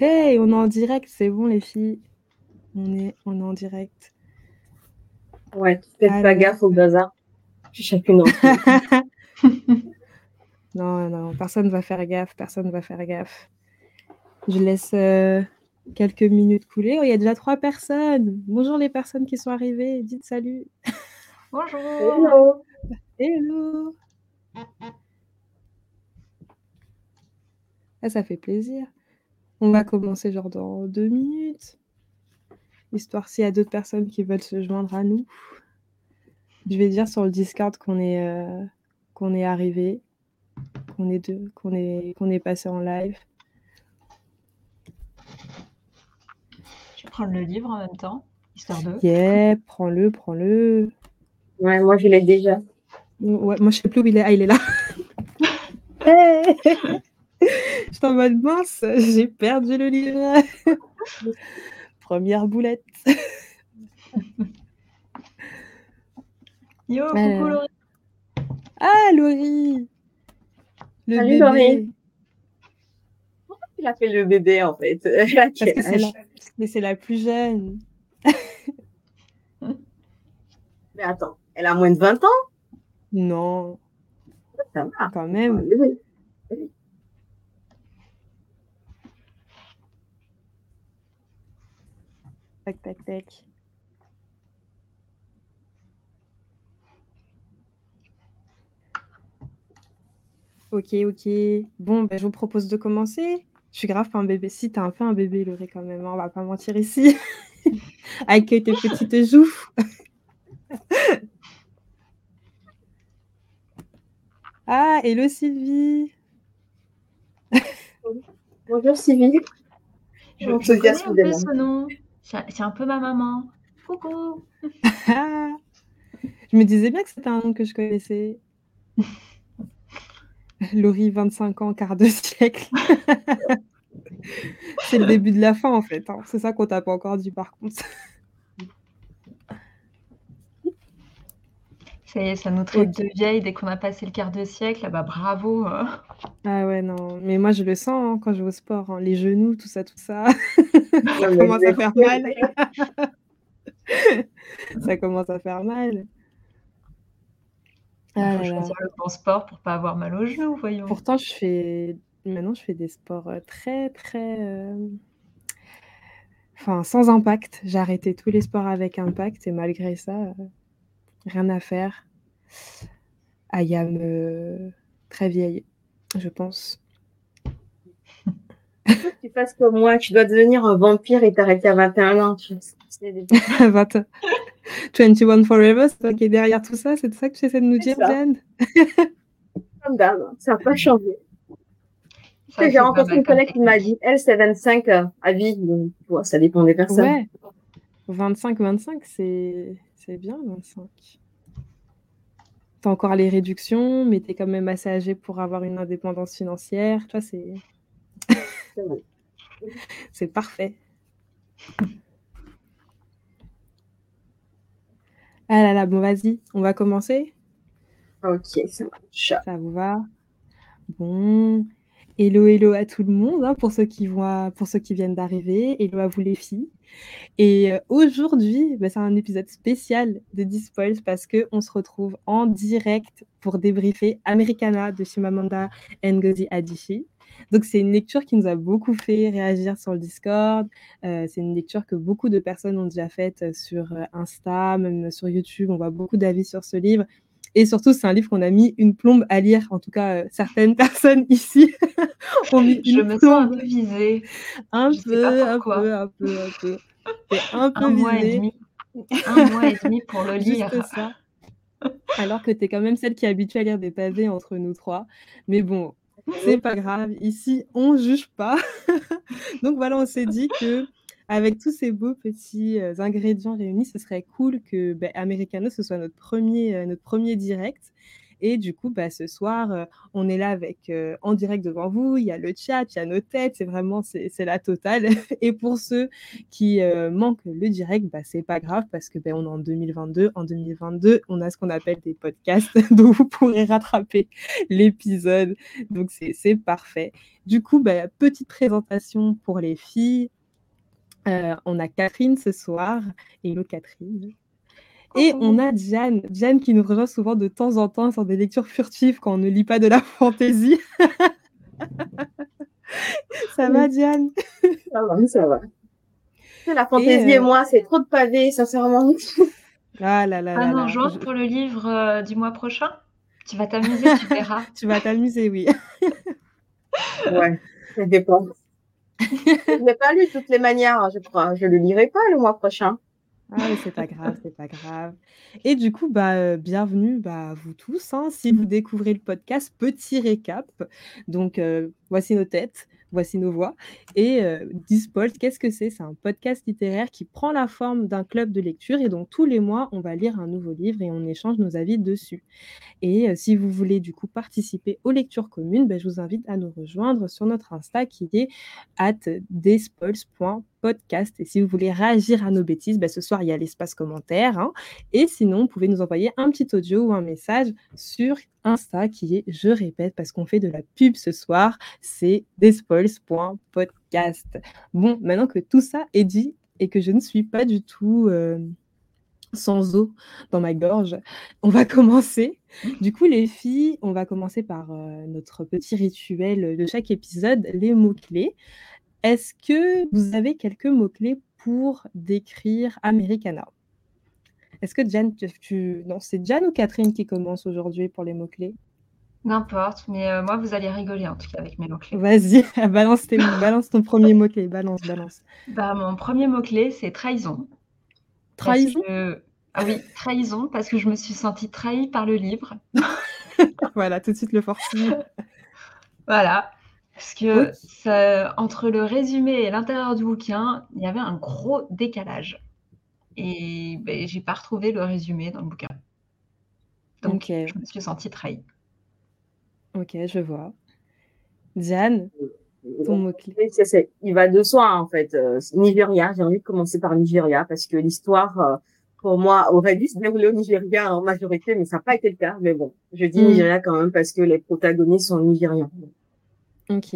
Hey, on est en direct, c'est bon les filles. On est, on est en direct. Ouais, faites pas gaffe au bazar. Chacune non, non, personne va faire gaffe, personne va faire gaffe. Je laisse euh, quelques minutes couler. Oh, il y a déjà trois personnes. Bonjour les personnes qui sont arrivées. Dites salut. Bonjour. Hello. Hello. Ah, ça fait plaisir. On va commencer genre dans deux minutes. Histoire s'il y a d'autres personnes qui veulent se joindre à nous. Je vais dire sur le Discord qu'on est, euh, qu'on est arrivé, qu'on est, deux, qu'on est, qu'on est passé en live. Je vais prendre le livre en même temps, histoire de. Yeah, prends-le, prends-le. Ouais, moi je l'ai déjà. Ouais, moi je sais plus où il est. Ah, il est là. Je suis en mode mince, j'ai perdu le livre. Première boulette. Yo, coucou. Laurie. Ah, Laurie Le Salut, bébé. Laurie. Il a fait le bébé en fait? Elle a Parce quel que c'est âge la... Mais c'est la plus jeune. Mais attends, elle a moins de 20 ans? Non, Ça va. quand même. Oui, Tac, tac, tac. Ok, ok. Bon, ben, je vous propose de commencer. Je suis grave pas un bébé. Si, t'es un peu un bébé, Laurie, quand même. hein, On va pas mentir ici. Avec tes petites joues. ah, hello Sylvie. Bonjour Sylvie. Je, je Enthousiasme connais un peu d'elle. ce nom. C'est un peu ma maman. Coucou. Je me disais bien que c'était un nom que je connaissais. Laurie, 25 ans, quart de siècle. C'est le début de la fin, en fait. hein. C'est ça qu'on t'a pas encore dit, par contre. Ça y est, ça nous traite de vieilles dès qu'on a passé le quart de siècle. Ah bah bravo. euh. Ah ouais, non. Mais moi, je le sens hein, quand je vais au sport. hein. Les genoux, tout ça, tout ça. Ça commence à faire mal. ça commence à faire mal. Il Ah faut là le bon sport pour pas avoir mal aux genoux, voyons. Pourtant, je fais maintenant, je fais des sports euh, très, très, euh, enfin, sans impact. J'ai arrêté tous les sports avec impact et malgré ça, euh, rien à faire. I am euh, très vieille, je pense. Tu fasses comme moi, tu dois devenir un vampire et t'arrêter à 21 ans. Tu sais, des- 20 21 Forever, c'est toi qui es derrière tout ça, c'est ça que tu essaies de nous dire. Jen Comme d'hab, ça n'a pas changé. J'ai rencontré une collègue qui m'a dit, elle, c'est 25 euh, à vie. Donc, ça dépend des personnes. Ouais, 25, 25, c'est c'est bien, 25. T'as encore les réductions, mais t'es quand même assez âgé pour avoir une indépendance financière. Tu vois, c'est C'est parfait. Ah là là, bon, vas-y, on va commencer. Ok, ça marche. Ça vous va? Bon. Hello, hello à tout le monde, hein, pour ceux qui voient, pour ceux qui viennent d'arriver. Hello à vous les filles. Et euh, aujourd'hui, bah, c'est un épisode spécial de Dispoils parce que on se retrouve en direct pour débriefer Americana de Chimamanda Ngozi Adichie. Donc c'est une lecture qui nous a beaucoup fait réagir sur le Discord. Euh, c'est une lecture que beaucoup de personnes ont déjà faite euh, sur euh, Insta, même sur YouTube. On voit beaucoup d'avis sur ce livre. Et surtout, c'est un livre qu'on a mis une plombe à lire. En tout cas, euh, certaines personnes ici ont mis Je une me sens un peu visée. Un Je peu, un peu, un peu, un peu. Un peu Un mois et visée. demi. Un mois et demi pour le lire. Juste ça. Alors que tu es quand même celle qui est habituée à lire des pavés entre nous trois. Mais bon, c'est pas grave. Ici, on juge pas. Donc voilà, on s'est dit que avec tous ces beaux petits euh, ingrédients réunis, ce serait cool que ben, Americano, ce soit notre premier, euh, notre premier direct. Et du coup, bah, ce soir, euh, on est là avec euh, en direct devant vous. Il y a le chat, il y a nos têtes. C'est vraiment c'est la totale. Et pour ceux qui euh, manquent le direct, bah, c'est pas grave parce que ben, est en 2022. En 2022, on a ce qu'on appelle des podcasts, donc vous pourrez rattraper l'épisode. Donc c'est parfait. Du coup, bah, petite présentation pour les filles. on a Catherine ce soir. Hello Catherine. Et on a Diane, Diane qui nous rejoint souvent de temps en temps sur des lectures furtives quand on ne lit pas de la fantaisie. ça va, Diane? Ça va, ça va. La fantaisie et, euh, moi, c'est trop de pavés, sincèrement. Ah là là. Ah non, je... pour le livre euh, du mois prochain? Tu vas t'amuser, tu verras. tu vas t'amuser, oui. ouais, ça dépend. je n'ai pas lu de toutes les manières, hein, je crois. Je ne le lirai pas le mois prochain. Ah mais c'est pas grave, c'est pas grave. Et du coup, bah, bienvenue bah, à vous tous. Hein. Si vous découvrez le podcast, petit récap. Donc, voici nos têtes, voici nos voix. Et euh, Dispolt, qu'est-ce que c'est? C'est un podcast littéraire qui prend la forme d'un club de lecture. Et donc, tous les mois, on va lire un nouveau livre et on échange nos avis dessus. Et si vous voulez du coup participer aux lectures communes, bah, je vous invite à nous rejoindre sur notre Insta qui est at podcast. Et si vous voulez réagir à nos bêtises, ben, ce soir, il y a l'espace commentaire. Hein. Et sinon, vous pouvez nous envoyer un petit audio ou un message sur Insta qui est, je répète, parce qu'on fait de la pub ce soir, c'est despoils.podcast. Bon, maintenant que tout ça est dit et que je ne suis pas du tout... Euh, sans eau dans ma gorge. On va commencer. Du coup, les filles, on va commencer par euh, notre petit rituel de chaque épisode, les mots-clés. Est-ce que vous avez quelques mots-clés pour décrire Americana? Est-ce que Jan, tu... Non, c'est Jan ou Catherine qui commence aujourd'hui pour les mots-clés? N'importe, mais euh, moi, vous allez rigoler en tout cas avec mes mots-clés. Vas-y, balance, balance ton premier mot-clé, balance, balance. Bah, mon premier mot-clé, c'est trahison. Trahison? Ah oui, trahison, parce que je me suis sentie trahie par le livre. voilà, tout de suite le forcing. voilà, parce que entre le résumé et l'intérieur du bouquin, il y avait un gros décalage. Et ben, j'ai pas retrouvé le résumé dans le bouquin. Donc, je me suis sentie trahie. Ok, je vois. Diane, ton mot-clé. Il va de soi, en fait. Euh, Nigeria, j'ai envie de commencer par Nigeria parce que l'histoire, euh, pour moi, aurait dû se dérouler au Nigeria en majorité, mais ça n'a pas été le cas. Mais bon, je dis hmm. Nigeria quand même parce que les protagonistes sont nigérians. OK.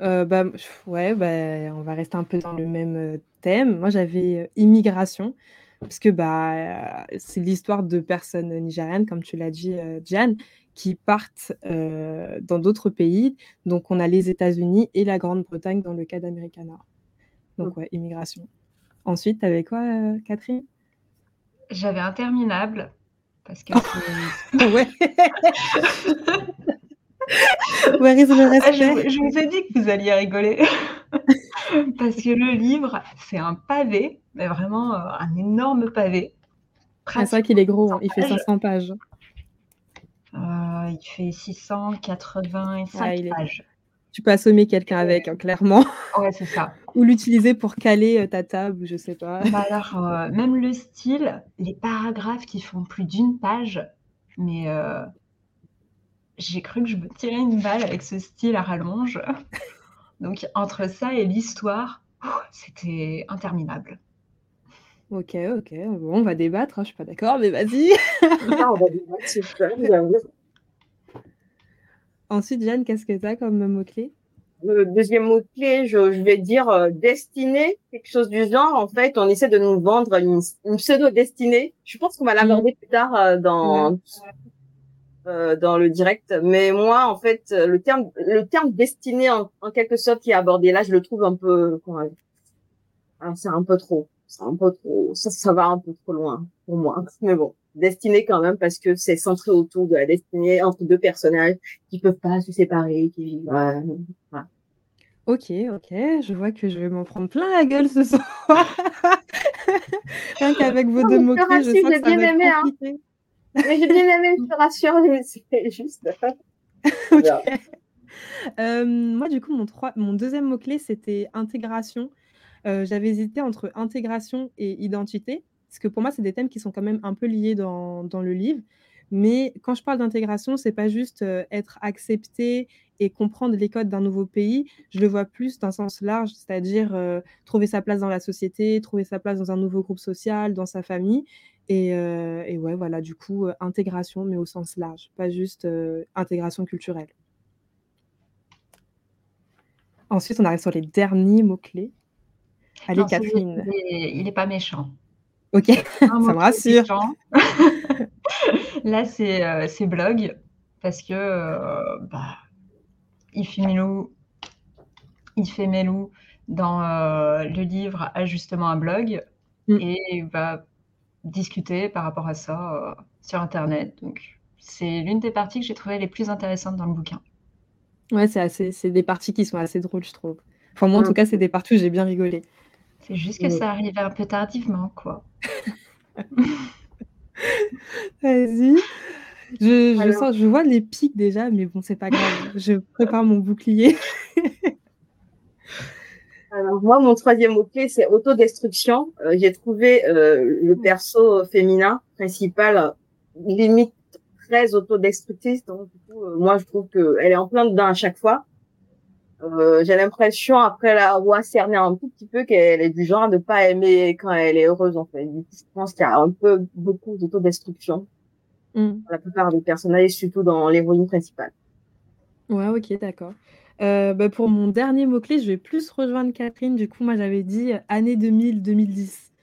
Euh, bah, ouais, bah, on va rester un peu dans le même, euh, thème. Moi, j'avais, euh, immigration parce que, bah, c'est l'histoire de personnes, nigériennes, comme tu l'as dit, Diane, qui partent, dans d'autres pays. Donc on a les États-Unis et la Grande-Bretagne dans le cas d'Americana. Donc ouais, immigration. Ensuite, tu avais quoi, Catherine? J'avais interminable parce que Ouais. Where is the ah, je, je, vous ai dit que vous alliez rigoler. Parce que le livre, c'est un pavé, mais vraiment euh, un énorme pavé. Ah, c'est vrai qu'il est gros, hein. il fait 500 pages. Euh, il fait 685 pages. Tu peux assommer quelqu'un avec, hein, clairement. Ouais, c'est ça. ou l'utiliser pour caler euh, ta table, je sais pas. Bah alors, même le style, les paragraphes qui font plus d'une page, mais j'ai cru que je me tirais une balle avec ce style à rallonge. Donc entre ça et l'histoire, c'était interminable. Ok, ok. Bon, on va débattre, hein, je suis pas d'accord, mais vas-y. on va débattre, Ensuite, Jeanne, qu'est-ce que tu as comme mot-clé? Le deuxième mot-clé, je, vais dire euh, destinée, quelque chose du genre. En fait, on essaie de nous vendre une, pseudo-destinée. Je pense qu'on va l'aborder mm. plus tard euh, dans, euh, dans le direct. Mais moi, en fait, le terme, le terme destiné en, quelque sorte qui est abordé là, je le trouve un peu, c'est un peu trop, c'est un peu trop, ça, ça va un peu trop loin pour moi. Mais bon, destiné quand même parce que c'est centré autour de la destinée entre deux personnages qui peuvent pas se séparer, qui vivent. Ok, ok, je vois que je vais m'en prendre plein la gueule ce soir. Rien qu'avec vos deux mots-clés, je sens que ça va être hein. Mais j'ai bien aimé, je te rassure, c'est juste. Euh, moi, du coup, mon, mon deuxième mot-clé, c'était intégration. Euh, j'avais hésité entre intégration et identité, parce que pour moi, c'est des thèmes qui sont quand même un peu liés dans, dans le livre. Mais quand je parle d'intégration, c'est pas juste euh, être accepté et comprendre les codes d'un nouveau pays. Je le vois plus d'un sens large, c'est-à-dire euh, trouver sa place dans la société, trouver sa place dans un nouveau groupe social, dans sa famille. Et, euh, et ouais, voilà, du coup, intégration, mais au sens large, pas juste intégration culturelle. Ensuite, on arrive sur les derniers mots-clés. Allez, Catherine. Il n'est pas méchant. Ok, ça me rassure. Là, c'est blog, parce que euh, bah, il fait Melou, il fait Melou dans euh, le livre a justement un blog mm. et il va discuter par rapport à ça euh, sur Internet. Donc, c'est l'une des parties que j'ai trouvées les plus intéressantes dans le bouquin. Ouais, c'est assez, c'est des parties qui sont assez drôles, je trouve. Enfin, moi, en tout cas, c'est des parties où j'ai bien rigolé. C'est juste que ça arrivait un peu tardivement, quoi. Vas-y. Je, je, sens, je vois les pics déjà, mais bon, c'est pas grave. Je prépare mon bouclier. Alors, moi, mon troisième mot-clé, c'est autodestruction. Euh, j'ai trouvé euh, le perso féminin principal limite très autodestructrice. Donc, du coup, euh, moi, je trouve qu'elle est en plein dedans à chaque fois. Euh, j'ai l'impression, après l'avoir cerné un tout petit peu, qu'elle est du genre ne pas aimer quand elle est heureuse, en fait. je pense qu'il y a un peu beaucoup d'autodestruction. Mm. La plupart des personnages, surtout dans l'héroïne principale. Ouais, ok, d'accord. Euh, bah, pour mon dernier mot-clé, je vais plus rejoindre Catherine. Du coup, moi, j'avais dit année 2000-2010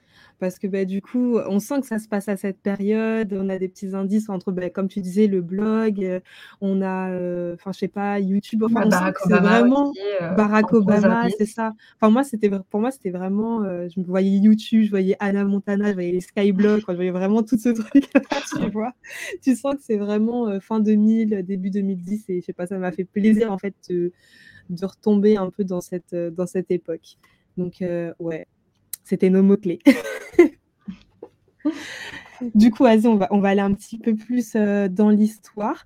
parce que bah, du coup, on sent que ça se passe à cette période. On a des petits indices entre, bah, comme tu disais, le blog, euh, on a, euh, enfin, je sais pas, YouTube. Enfin, Barack Obama vraiment euh, Barack Obama, c'est ça. Enfin, moi, c'était pour moi, c'était vraiment, je me voyais YouTube, je voyais Anna Montana, je voyais les Skyblogs, je voyais vraiment tout ce truc. tu vois, tu sens que c'est vraiment fin 2000, début 2010, et je sais pas, ça m'a fait plaisir en fait de, de, retomber un peu dans cette dans cette époque. Donc, ouais, c'était nos mots-clés. du coup, vas-y, on va, on va aller un petit peu plus euh, dans l'histoire.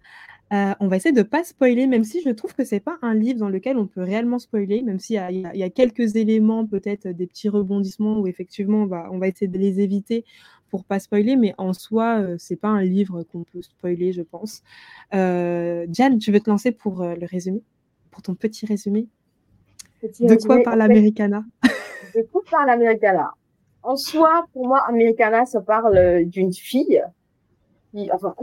Euh, on va essayer de ne pas spoiler, même si je trouve que ce n'est pas un livre dans lequel on peut réellement spoiler, même s'il y, y, a quelques éléments, peut-être des petits rebondissements où effectivement on va, on va essayer de les éviter pour pas spoiler, mais en soi, euh, c'est pas un livre qu'on peut spoiler, je pense. Diane, tu veux te lancer pour le résumé, pour ton petit résumé? De quoi parle Americana? De quoi parle Americana en soi, pour moi, Americana, ça parle d'une fille qui, enfin,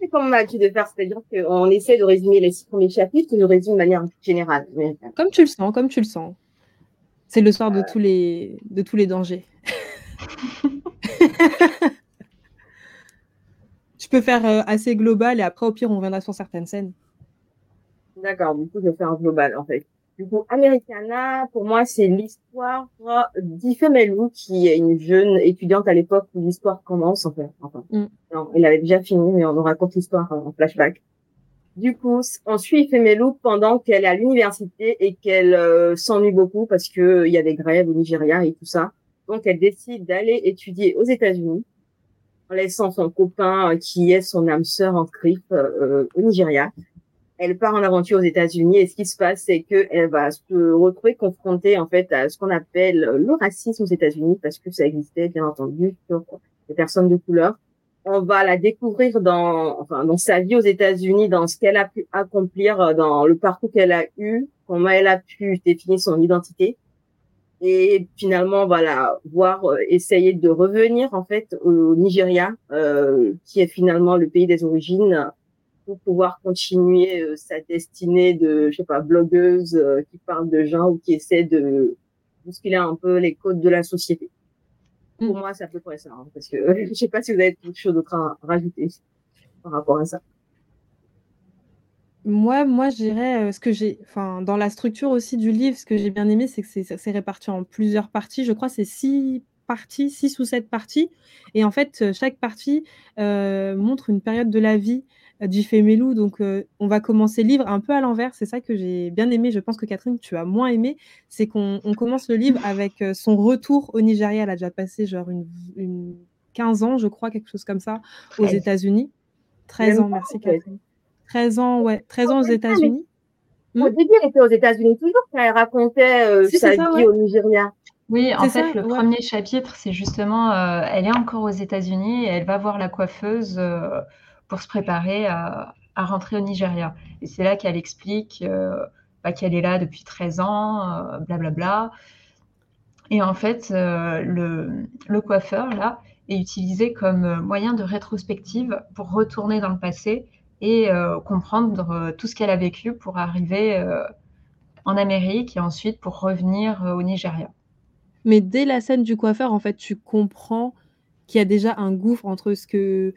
c'est comme on a l'habitude de faire, c'est-à-dire qu'on essaie de résumer les six premiers chapitres et de résumer de manière générale. Comme tu le sens, comme tu le sens. C'est le soir de, tous les, de tous les dangers. tu peux faire euh, assez global et après, au pire, on reviendra sur certaines scènes. D'accord, du coup, je vais faire global, en fait. Du coup, Americana, pour moi, c'est l'histoire d'Ifemelou, qui est une jeune étudiante à l'époque où l'histoire commence, en fait. Enfin, mm. non, elle avait déjà fini, mais on nous raconte l'histoire en flashback. Du coup, on suit Ifemelou pendant qu'elle est à l'université et qu'elle euh, s'ennuie beaucoup parce que euh, il y a des grèves au Nigeria et tout ça. Donc, elle décide d'aller étudier aux États-Unis en laissant son copain euh, qui est son âme sœur en CRIF au Nigeria elle part en aventure aux États-Unis et ce qui se passe, c'est qu'elle va se retrouver confrontée en fait à ce qu'on appelle le racisme aux États-Unis parce que ça existait bien entendu sur les personnes de couleur. On va la découvrir dans, enfin, dans sa vie aux États-Unis, dans ce qu'elle a pu accomplir, dans le parcours qu'elle a eu, comment elle a pu définir son identité. Et finalement, voilà, voir euh, essayer de revenir en fait au Nigeria, euh, qui est finalement le pays des origines pour pouvoir continuer euh, sa destinée de, je sais pas, blogueuse euh, qui parle de gens ou qui essaie de bousculer un peu les codes de la société. Pour mm. moi, c'est à peu près ça, hein, parce que je sais pas si vous avez quelque chose d'autre à rajouter par rapport à ça. Moi, moi, je dirais euh, ce que j'ai, enfin, dans la structure aussi du livre, ce que j'ai bien aimé, c'est que c'est réparti en plusieurs parties. Je crois c'est six parties, six ou sept parties, et en fait, chaque partie montre une période de la vie du Femelou. Donc, euh, on va commencer le livre un peu à l'envers. C'est ça que j'ai bien aimé. Je pense que Catherine, tu as moins aimé. C'est qu'on commence le livre avec euh, son retour au Nigeria. Elle a déjà passé genre une, 15 ans, je crois, quelque chose comme ça, aux États-Unis. 13 ans, merci Catherine. 13 ans, ouais, 13 ans aux États-Unis. Au début, elle était aux États-Unis toujours quand elle racontait euh, sa vie au Nigeria. Oui, en fait, ça? le Ouais. premier chapitre, c'est justement, elle est encore aux États-Unis et elle va voir la coiffeuse, pour se préparer à rentrer au Nigeria et c'est là qu'elle explique, heu, bah, qu'elle est là depuis 13 ans, heu, blablabla et en fait, heu, le coiffeur là est utilisé comme, moyen de rétrospective pour retourner dans le passé et comprendre, tout ce qu'elle a vécu pour arriver, en Amérique et ensuite pour revenir, au Nigeria. Mais dès la scène du coiffeur, en fait, tu comprends qu'il y a déjà un gouffre entre ce que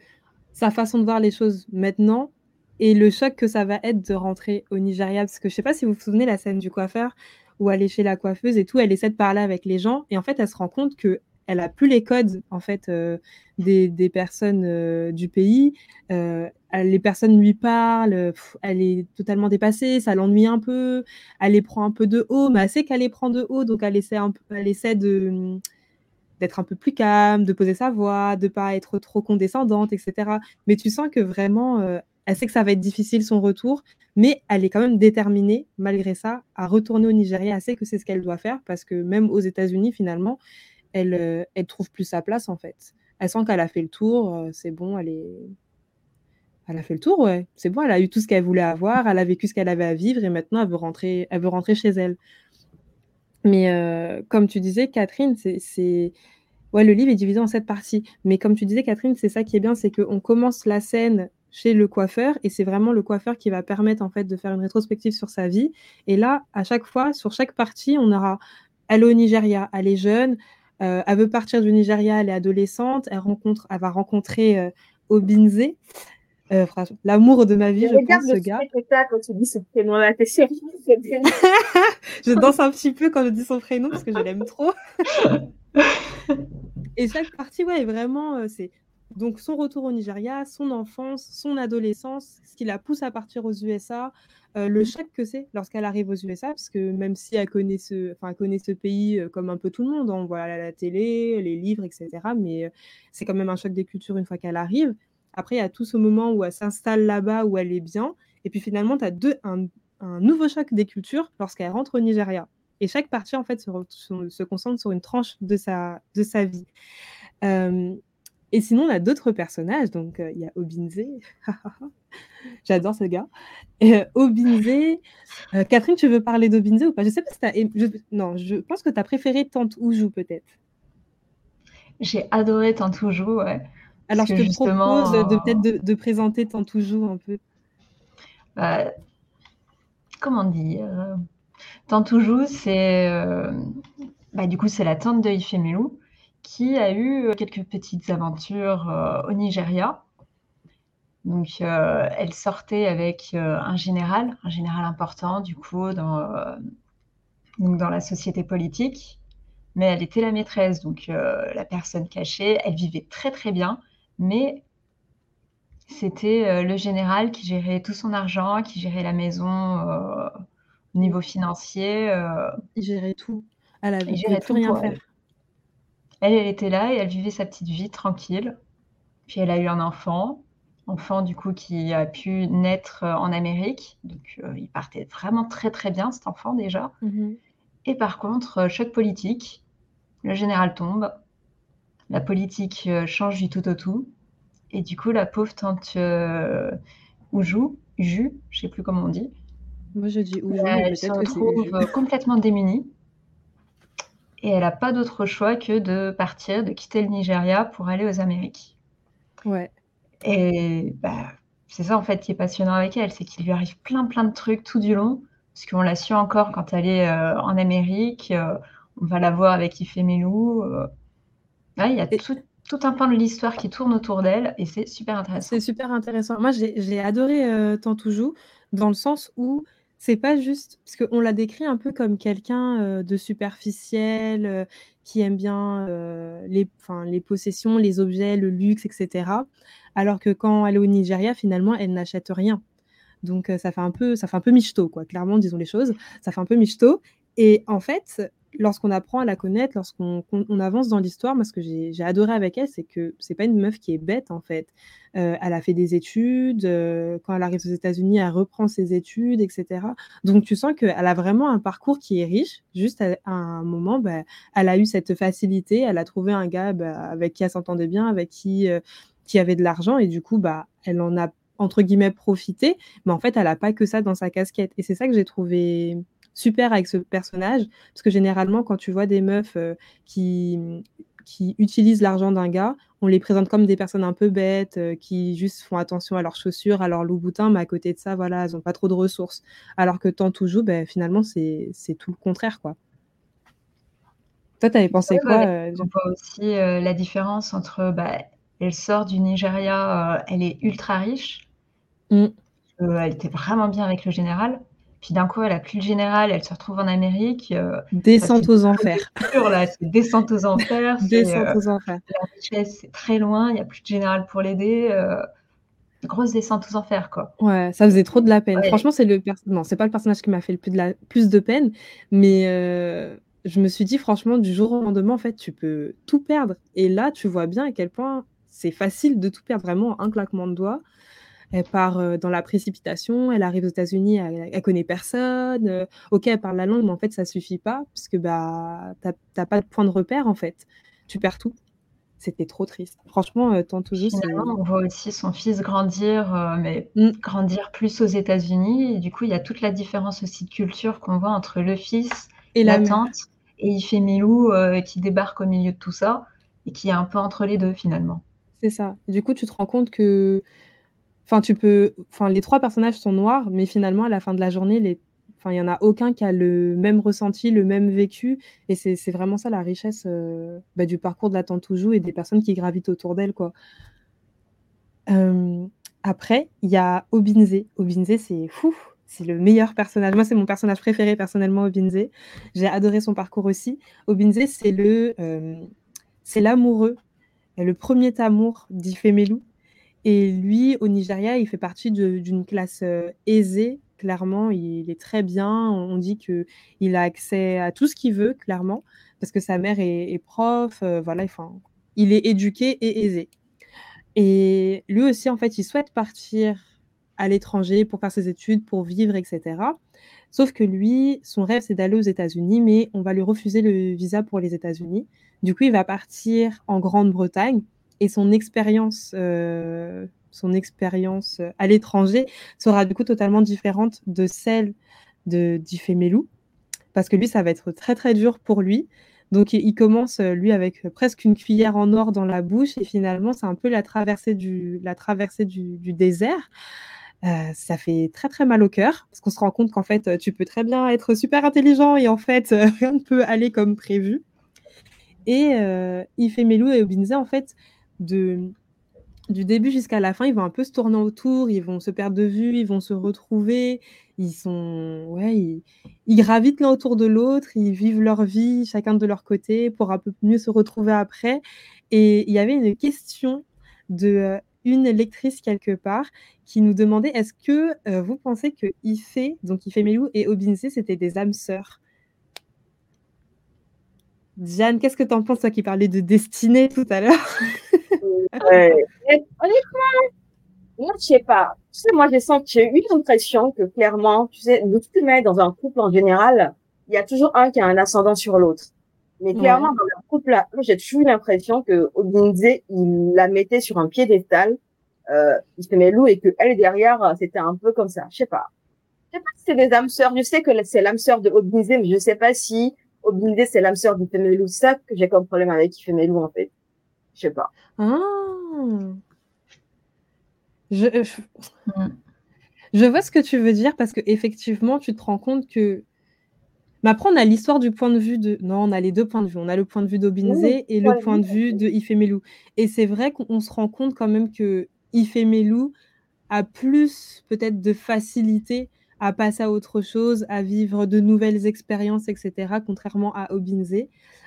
sa façon de voir les choses maintenant et le choc que ça va être de rentrer au Nigeria. Parce que je sais pas si vous vous souvenez la scène du coiffeur où elle est chez la coiffeuse et tout, elle essaie de parler avec les gens et en fait, elle se rend compte qu'elle a plus les codes en fait, heu, des personnes, heu, du pays. Elle les personnes lui parlent, elle est totalement dépassée, ça l'ennuie un peu. Elle les prend un peu de haut, mais elle sait qu'elle les prend de haut, donc elle essaie un peu elle essaie de, d'être un peu plus calme, de poser sa voix, de pas être trop condescendante et cetera. Mais tu sens que vraiment, heu, elle sait que ça va être difficile son retour, mais elle est quand même déterminée, malgré ça, à retourner au Nigeria. Elle sait que c'est ce qu'elle doit faire parce que même aux États-Unis, finalement, elle, heu, elle trouve plus sa place, en fait. Elle sent qu'elle a fait le tour, heu, c'est bon, elle est elle a fait le tour, ouais. C'est bon, elle a eu tout ce qu'elle voulait avoir, elle a vécu ce qu'elle avait à vivre et maintenant elle veut rentrer elle veut rentrer chez elle. Mais heu, comme tu disais, Catherine, c'est ouais, le livre est divisé en 7 parties. Mais comme tu disais, Catherine, c'est ça qui est bien, c'est qu'on commence la scène chez le coiffeur et c'est vraiment le coiffeur qui va permettre, en fait, de faire une rétrospective sur sa vie et là, à chaque fois, sur chaque partie, on aura elle au Nigeria, elle est jeune, heu, elle veut partir du Nigeria, elle est adolescente, elle rencontre elle va rencontrer, heu, Obinze, franchement, l'amour de ma Je vie, je regarde pense, ce gars. quand tu dis ce prénom-là, t'es? Je danse un petit peu quand je dis son prénom parce que je l'aime trop. Et chaque partie, ouais, vraiment, heu, c'est donc son retour au Nigeria, son enfance, son adolescence, ce qui la pousse à partir aux USA, heu, le choc que c'est lorsqu'elle arrive aux USA, parce que même si elle connaît ce enfin, connaît ce pays, comme un peu tout le monde, on voit à la télé, les livres et cetera, mais c'est quand même un choc des cultures une fois qu'elle arrive. Après, il y a tout ce moment où elle s'installe là-bas, où elle est bien. Et puis finalement, tu as 2 un nouveau choc des cultures lorsqu'elle rentre au Nigeria. Et chaque partie, en fait, se re se se concentre sur une tranche de sa de sa vie. Hem et sinon, on a d'autres personnages, donc heu, il y a Obinze, j'adore ce gars. Heu, Obinze, Catherine, tu veux parler d'Obinze ou pas? Je sais pas si tu non, je pense que tu as préféré Tante Oujou peut-être? J'ai adoré Tante Oujou, ouais, Alors je que te propose, justement, de peut-être de de présenter Tante Oujou un peu. bah, comment dire? Tante Oujou, c'est, heu, bah, du coup, c'est la tante de Ifemelu qui a eu, heu, quelques petites aventures, au Nigeria. Donc, elle sortait avec, un général, un général important du coup dans, donc dans la société politique, mais elle était la maîtresse, donc la personne cachée. Elle vivait très, très bien, mais c'était, heu, le général qui gérait tout son argent, qui gérait la maison, heu, au niveau financier, heu, Il gérait tout. Elle avait plus tout rien pour faire. elle. Était là et elle vivait sa petite vie tranquille. Puis elle a eu un enfant, enfant du coup qui a pu naître, en Amérique, donc il partait vraiment très, très bien cet enfant déjà Mmh mh. et par contre, choc politique, le général tombe, la politique, heu, change du tout au tout. Et du coup la pauvre tante, heu, Oujou, Ju, je sais plus comment on dit, Moi je dis Oujou, elle se retrouve, heu, complètement démunie. Et elle a pas d'autre choix que de partir, de quitter le Nigeria pour aller aux Amériques. Ouais. Et bah, c'est ça en fait qui est passionnant avec elle, c'est qu'il lui arrive plein, plein de trucs tout du long, parce qu'on la suit encore quand elle est, en Amérique, on va la voir avec Ifemelu, ouais, il y a Et tout tout un pan de l'histoire qui tourne autour d'elle et c'est super C'est intéressant. super intéressant. Moi, j'ai adoré, heu, Tante Oujou, dans le sens où c'est pas juste parce qu'on la décrit un peu comme quelqu'un, heu, de superficiel, heu, qui aime bien, heu, les les possessions, les objets, le luxe et cetera. Alors que quand elle est au Nigeria, finalement, elle n'achète rien. Donc ça fait un peu ça fait un peu michto, quoi. Clairement, disons les choses. Ça fait un peu michto et en fait, lorsqu'on apprend à la connaître, lorsqu'on on avance dans l'histoire, moi, ce que j'ai adoré avec elle, c'est que c'est pas une meuf qui est bête, en fait. Euh, elle a fait des études, euh, quand elle arrive aux États-Unis, elle reprend ses études, etc. Donc tu sens qu'elle a vraiment un parcours qui est riche. Juste à, un moment, bah, elle a eu cette facilité, elle a trouvé un gars bah, avec qui elle s'entendait bien, avec qui, euh, qui avait de l'argent, et du coup, bah, elle en a entre guillemets profité, mais en fait, elle n'a pas que ça dans sa casquette. Et c'est ça que j'ai trouvé super avec ce personnage, parce que généralement, quand tu vois des meufs qui, qui utilisent l'argent d'un gars, on les présente comme des personnes un peu bêtes, euh, qui juste font attention à leurs chaussures, à leur loup-boutin, mais à côté de ça, voilà, elles n'ont pas trop de ressources. Alors que tant toujours, ben, finalement, c'est tout le contraire, quoi. Toi, tu avais pensé quoi euh, On voit aussi euh, la différence entre, bah, elle sort du Nigeria, elle est ultra riche, mmh. elle était vraiment bien avec le général, puis d'un coup, elle a plus le général, elle se retrouve en Amérique. Euh, descente aux enfers. là, c'est descente aux enfers. descente euh, aux enfers. La richesse, c'est très loin, il n'y a plus de général pour l'aider. Euh, grosse descente aux enfers, quoi. Ouais, ça faisait trop de la peine. Franchement, c'est le non, c'est pas le personnage qui m'a fait le plus de, la... plus de peine, mais je me suis dit, franchement, du jour au lendemain, en fait, tu peux tout perdre. Et là, tu vois bien à quel point c'est facile de tout perdre, vraiment, un claquement de doigts elle part dans la précipitation, elle arrive aux États-Unis, elle, ne connaît personne. ok, elle parle la langue, mais en fait, ça suffit pas parce que bah, t'as pas de point de repère en fait. Tu perds tout. C'était trop triste. Franchement, tant toujours. on voit aussi son fils grandir, mais mmh. grandir plus aux États-Unis. Et du coup, il y a toute la différence aussi de culture qu'on voit entre le fils et la, tante et il fait Milou qui débarque au milieu de tout ça et qui est un peu entre les deux finalement. C'est ça. Du coup, tu te rends compte que Enfin, tu peux. Enfin, les trois personnages sont noirs, mais finalement, à la fin de la journée, les... enfin, il n'y en a aucun qui a le même ressenti, le même vécu. Et c'est vraiment ça la richesse euh, bah, du parcours de la tante Toujou et des personnes qui gravitent autour d'elle, quoi. Euh, après, il y a Obinze. Obinze, c'est fou. C'est le meilleur personnage. Moi, c'est mon personnage préféré personnellement, Obinze. J'ai adoré son parcours aussi. Obinze, c'est le, euh, c'est l'amoureux, le premier amour d'Ifemelu. Et lui, au Nigeria, il fait partie d'une classe euh, aisée, clairement. Il est très bien. On dit qu'il a accès à tout ce qu'il veut, clairement, parce que sa mère est, prof. Euh, voilà, enfin, il est éduqué et aisé. Et lui aussi, en fait, il souhaite partir à l'étranger pour faire ses études, pour vivre, etc. Sauf que lui, son rêve, c'est d'aller aux États-Unis, mais on va lui refuser le visa pour les États-Unis. Du coup, il va partir en Grande-Bretagne et son expérience, euh, son expérience à l'étranger sera du coup totalement différente de celle de parce que lui, ça va être très très dur pour lui. Donc il commence lui avec presque une cuillère en or dans la bouche et finalement c'est un peu la traversée du, la traversée du, désert. Euh, ça fait très très mal au cœur parce qu'on se rend compte qu'en fait tu peux très bien être super intelligent et en fait rien ne peut aller comme prévu. Et euh, et Obinze en fait du début jusqu'à la fin, ils vont un peu se tourner autour, ils vont se perdre de vue, ils vont se retrouver, ils sont, ouais, ils, gravitent l'un autour de l'autre, ils vivent leur vie chacun de leur côté pour un peu mieux se retrouver après. Et il y avait une question de euh, une lectrice quelque part qui nous demandait est-ce que euh, vous pensez que Ife, donc Ife Melou et Obinse, c'était des âmes sœurs? Diane, qu'est-ce que tu en penses, toi qui parlais de destinée tout à l'heure? honnêtement, moi, je sais pas. Tu sais, moi, j'ai senti, j'ai eu l'impression que clairement, tu sais, tu mets dans un couple en général, il y a toujours un qui a un ascendant sur l'autre. Mais clairement, dans le couple-là, j'ai toujours eu l'impression que Odinze, il la mettait sur un piédestal, euh, il se met loup et que elle derrière, c'était un peu comme ça. Je sais pas. Je sais pas si c'est des âmes sœurs. Je sais que c'est l'âme sœur de Odinze, mais je sais pas si Odinze, c'est l'âme sœur d'Ifemelou. C'est ça que j'ai comme problème avec Ifemelou, en fait. Je sais pas. Ah. Je, mmh. je, vois ce que tu veux dire parce que effectivement, tu te rends compte que. Mais après, on a l'histoire du point de vue de. Non, on a les deux points de vue. On a le point de vue d'Obinze et le point de vue de Ifemelou. Et c'est vrai qu'on se rend compte quand même que Ifemelou a plus peut-être de facilité à passer à autre chose, à vivre de nouvelles expériences, etc., contrairement à Obinze.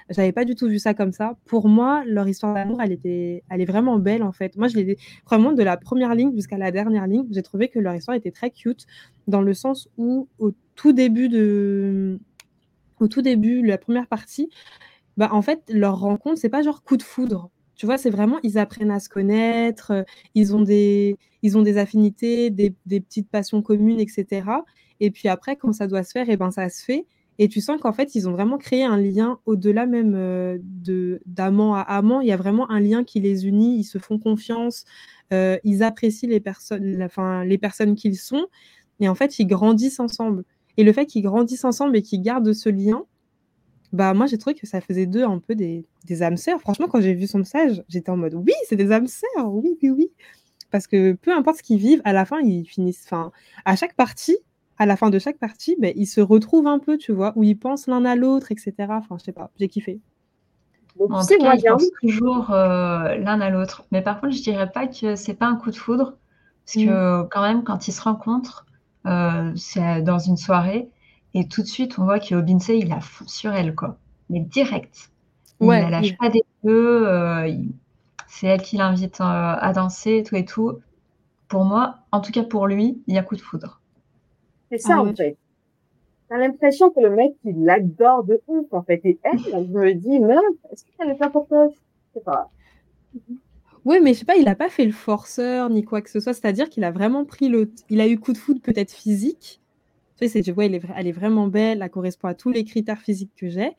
J'avais pas du tout vu ça comme ça. Pour moi, leur histoire d'amour, elle était, elle est vraiment belle en fait. Moi, je l'ai vraiment de la première ligne jusqu'à la dernière ligne, j'ai trouvé que leur histoire était très cute dans le sens où au tout début de, au tout début, la première partie, bah, en fait, leur rencontre, c'est pas genre coup de foudre. Tu vois, c'est vraiment, ils apprennent à se connaître, euh, ils ont des, ils ont des affinités, des, des petites passions communes, etc. Et puis après, quand ça doit se faire, et ben ça se fait. Et tu sens qu'en fait, ils ont vraiment créé un lien au-delà même euh, d'amant à amant. Il y a vraiment un lien qui les unit. Ils se font confiance. Euh, ils apprécient les personnes, les personnes qu'ils sont. Et en fait, ils grandissent ensemble. Et le fait qu'ils grandissent ensemble et qu'ils gardent ce lien, bah moi j'ai trouvé que ça faisait d'eux un peu des, des âmes sœurs. Franchement, quand j'ai vu son message, j'étais en mode oui, c'est des âmes sœurs, oui, oui, oui. Parce que peu importe ce qu'ils vivent, à la fin, ils finissent. Enfin, à chaque partie, à la fin de chaque partie, ben, ils se retrouvent un peu, tu vois, où ils pensent l'un à l'autre, etc. Enfin, je sais pas, j'ai kiffé. en tout cas, ils pensent toujours euh, l'un à l'autre. Mais par contre, je dirais pas que c'est pas un coup de foudre, parce que mm. quand même, quand ils se rencontrent, euh, c'est dans une soirée, et tout de suite, on voit que Obinsey, il a fond sur elle, quoi. Mais direct. Il ne lâche pas des yeux. Euh, c'est elle qui l'invite euh, à danser, tout et tout. Pour moi, en tout cas pour lui, il y a coup de foudre. C'est ça, ah en fait. T'as l'impression que le mec, il l'adore de ouf, en fait. Et elle, je me dis, mais est-ce qu'elle est pas pour toi? Je sais pas. Oui, mais je sais pas, il n'a pas fait le forceur ni quoi que ce soit. C'est-à-dire qu'il a vraiment pris le. Il a eu coup de foudre peut-être physique, tu vois, elle est, elle est vraiment belle, elle correspond à tous les critères physiques que j'ai.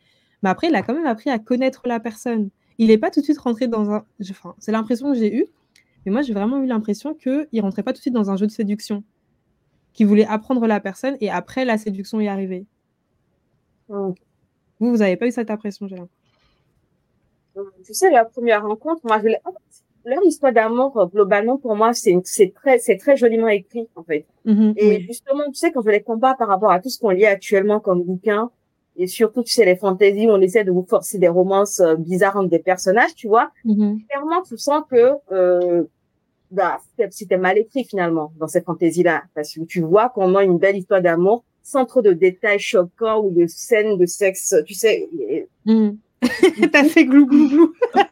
Mais après, il a quand même appris à connaître la personne. Il n'est pas tout de suite rentré dans un. Enfin, c'est l'impression que j'ai eue. Mais moi, j'ai vraiment eu l'impression qu'il ne rentrait pas tout de suite dans un jeu de séduction. Qu'il voulait apprendre la personne et après, la séduction est arrivée. Vous, vous n'avez pas eu cette impression, j'ai l'impression. Tu sais, la première rencontre, moi, je l'ai leur histoire d'amour, euh, globalement, pour moi, c'est très, c'est très joliment écrit, en fait. Mm-hmm, et justement, tu sais, quand je les compare par rapport à tout ce qu'on lit actuellement comme bouquin, et surtout, tu sais, les fantaisies, on essaie de vous forcer des romances euh, bizarres entre des personnages, tu vois. Mm-hmm. Clairement, tu sens que, euh, bah, c'était mal écrit, finalement, dans cette fantaisie-là. Parce que tu vois qu'on a une belle histoire d'amour, sans trop de détails choquants ou de scènes de sexe, tu sais. Mm. T'as fait glou glou glou.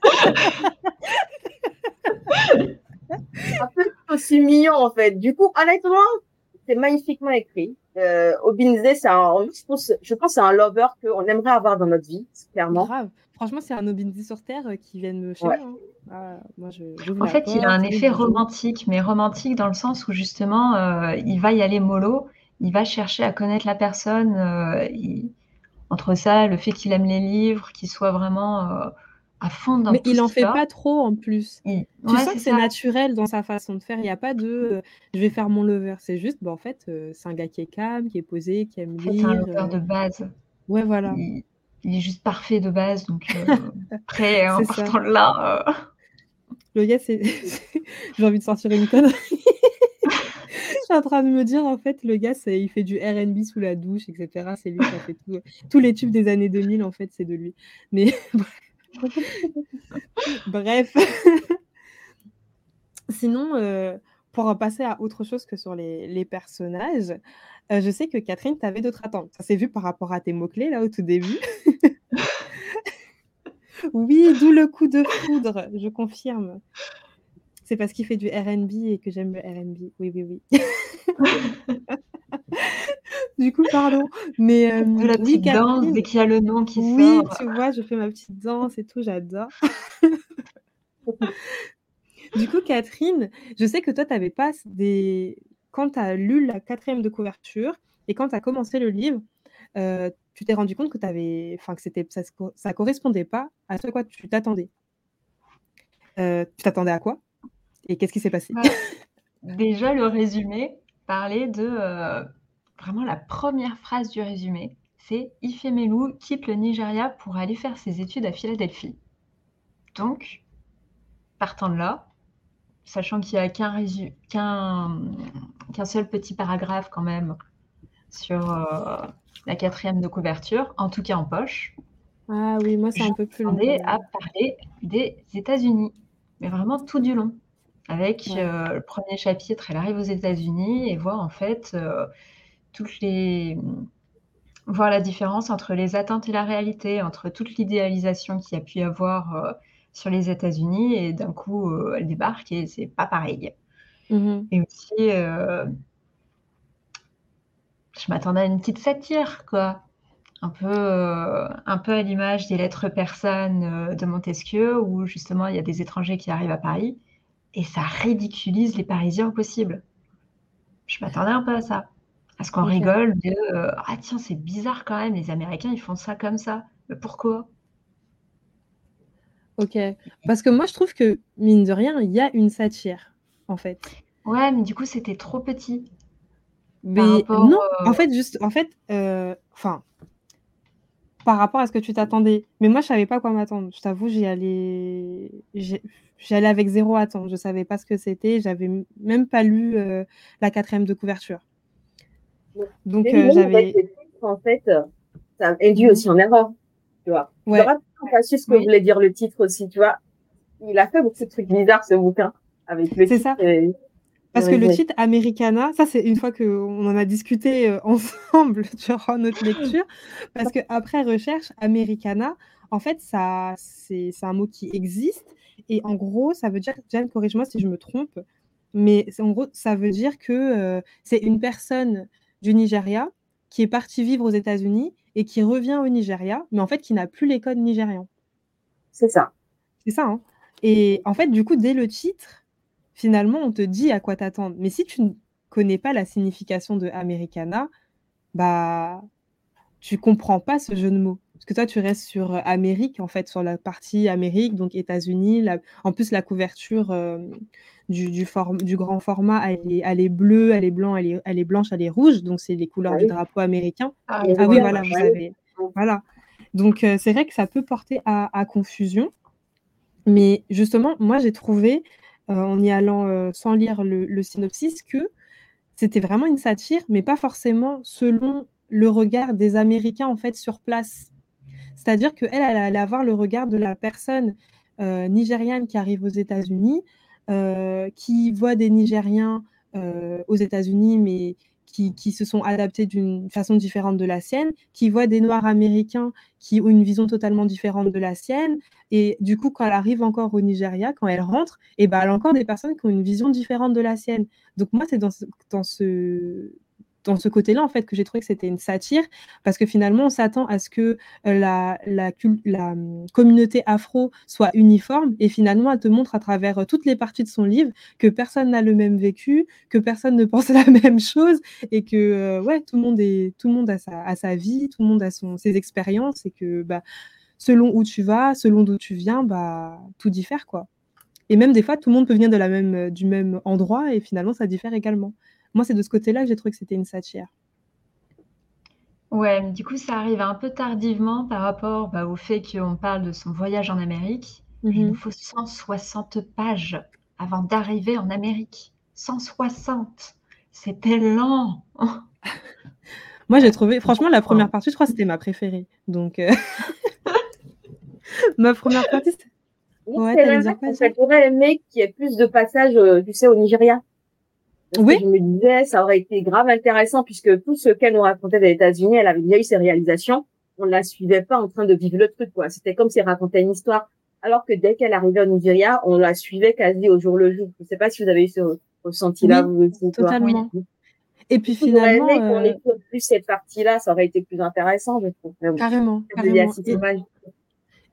un peu aussi mignon en fait. Du coup, honnêtement, c'est magnifiquement écrit. Euh, Obinze, c'est un, je pense, je pense, c'est un lover qu'on aimerait avoir dans notre vie, clairement. Grave. Franchement, c'est un Obinze sur terre euh, qui vient me chez moi. Hein. Ah, moi je, en fait, il a un effet romantique, mais romantique dans le sens où justement, euh, il va y aller mollo, il va chercher à connaître la personne. Euh, entre ça, le fait qu'il aime les livres, qu'il soit vraiment euh, à fond dans Mais il en fait pas trop en plus. Tu sens que c'est naturel dans sa façon de faire. Il n'y a pas de euh, je vais faire mon lover. C'est juste, bon, en fait, euh, c'est un gars qui est calme, qui est posé, qui aime lire. C'est un lover de base. Ouais, voilà. Il, est juste parfait de base. Donc, après, en partant de là. Le gars, c'est. J'ai envie de sortir une connerie. Je suis en train de me dire, en fait, le gars, il fait du RB sous la douche, etc. C'est lui qui a fait tout. Tous les tubes des années 2000, en fait, c'est de lui. Mais Bref. Sinon, euh, pour passer à autre chose que sur les, personnages, euh, je sais que Catherine, tu avais d'autres attentes. Ça s'est vu par rapport à tes mots-clés, là, au tout début. oui, d'où le coup de foudre, je confirme. C'est parce qu'il fait du RB et que j'aime le RB. Oui, oui, oui. du coup, pardon. Mais euh, la petite danse dès qu'il y a le nom qui sort. Oui, tu vois, je fais ma petite danse et tout, j'adore. du coup, Catherine, je sais que toi, tu n'avais pas des. Quand tu as lu la quatrième de couverture et quand tu as commencé le livre, euh, tu t'es rendu compte que, avais... Enfin, que ça ne correspondait pas à ce à quoi tu t'attendais. Euh, tu t'attendais à quoi Et qu'est-ce qui s'est passé? Déjà, le résumé parlait de vraiment la première phrase du résumé, c'est Ifemelu quitte le Nigeria pour aller faire ses études à Philadelphie. Donc, partant de là, sachant qu'il n'y a qu'un seul petit paragraphe quand même sur euh, la quatrième de couverture, en tout cas en poche. Ah oui, moi c'est un peu plus long. à parler des États-Unis, mais vraiment tout du long. Avec euh, le premier chapitre, elle arrive aux États-Unis et voit en fait euh, toutes les voir la différence entre les attentes et la réalité, entre toute l'idéalisation qu'il y a pu y avoir euh, sur les États-Unis et d'un coup euh, elle débarque et c'est pas pareil. Mmh et aussi, euh, je m'attendais à une petite satire, quoi. un peu, un peu à l'image des lettres persanes de Montesquieu, où justement il y a des étrangers qui arrivent à Paris, et ça ridiculise les Parisiens au possible. Je m'attendais un peu à ça. À ce qu'on rigole de euh, Ah tiens, c'est bizarre quand même, les Américains, ils font ça comme ça. Mais pourquoi? Ok. Parce que moi, je trouve que, mine de rien, il y a une satire, en fait. Ouais, mais du coup, c'était trop petit. Mais non, en fait, juste, en fait, enfin, par rapport à ce que tu t'attendais. Mais moi, je savais pas quoi m'attendre. Je t'avoue, j'y allais, j'allais avec zéro attente. Je savais pas ce que c'était. J'avais même pas lu euh, la quatrième de couverture. Donc, euh, j'avais. En fait, ça induit aussi en erreur. Tu vois. Ouais. Pas su ce que voulait dire le titre aussi. Tu vois. Il a fait beaucoup de trucs bizarres, ce bouquin. Avec C'est ça. Parce que le titre Americana, ça c'est une fois qu'on en a discuté euh, ensemble durant notre lecture, parce qu'après recherche, Americana, en fait, ça, c'est un mot qui existe, et en gros, ça veut dire, Jeanne, corrige-moi si je me trompe, mais en gros, ça veut dire que euh, c'est une personne du Nigeria qui est partie vivre aux États-Unis et qui revient au Nigeria, mais en fait qui n'a plus les codes nigérians. C'est ça. C'est ça. Hein et en fait, du coup, dès le titre, finalement, on te dit à quoi t'attendre. Mais si tu ne connais pas la signification de Americana, bah, tu comprends pas ce jeu de mots. Parce que toi, tu restes sur euh, Amérique, en fait, sur la partie Amérique, donc États-Unis. En plus, la couverture euh, du, du, du, grand format, elle est, elle est, bleue, elle est, blanc, elle est, elle est blanche, elle est rouge. Donc, c'est les couleurs ah du drapeau américain. Ah, ah oui, voilà, vous avez. Voilà. Donc, euh, c'est vrai que ça peut porter à, à confusion. Mais justement, moi, j'ai trouvé euh, en y allant sans lire le, synopsis, que c'était vraiment une satire, mais pas forcément selon le regard des Américains en fait sur place. C'est-à-dire qu'elle, elle allait avoir le regard de la personne euh, nigériane qui arrive aux États-Unis, qui voit des Nigériens aux États-Unis, mais qui, se sont adaptés d'une façon différente de la sienne, qui voient des Noirs américains qui ont une vision totalement différente de la sienne. Et du coup, quand elle arrive encore au Nigeria, quand elle rentre, et eh ben, elle a encore des personnes qui ont une vision différente de la sienne. Donc moi, c'est dans ce, dans ce côté-là, en fait, que j'ai trouvé que c'était une satire, parce que finalement, on s'attend à ce que euh, la, la, hum, communauté afro soit uniforme, et finalement, elle te montre à travers euh, toutes les parties de son livre que personne n'a le même vécu, que personne ne pense la même chose, et que euh, ouais, tout le monde, est, tout le monde a, sa, a sa vie, tout le monde a son, ses expériences, et que bah, selon où tu vas, selon d'où tu viens, bah, tout diffère, quoi. Et même des fois, tout le monde peut venir de la même, du même endroit, et finalement, ça diffère également. Moi, c'est de ce côté-là que j'ai trouvé que c'était une satire. Ouais, du coup, ça arrive un peu tardivement par rapport bah, au fait qu'on parle de son voyage en Amérique. Il nous mhm. faut 160 pages avant d'arriver en Amérique. 160 C'était lent Moi, j'ai trouvé, franchement, la première partie, je crois que c'était ma préférée. Donc, euh, ma première partie, c'était. Ouais, j'aurais aimé qu'il y ait plus de passages, euh, tu sais, au Nigeria oui. je me disais, ça aurait été grave intéressant puisque tout ce qu'elle nous racontait des États-Unis, elle avait déjà eu ses réalisations. On la suivait pas en train de vivre le truc, quoi. C'était comme si elle racontait une histoire. Alors que dès qu'elle arrivait au Nigeria, on la suivait quasi au jour le jour. Je sais pas si vous avez eu ce ressenti-là, vous aussi. Totalement. Et puis finalement, qu'on euh... plus cette partie-là, ça aurait été plus intéressant, je trouve. Carrément. carrément. Et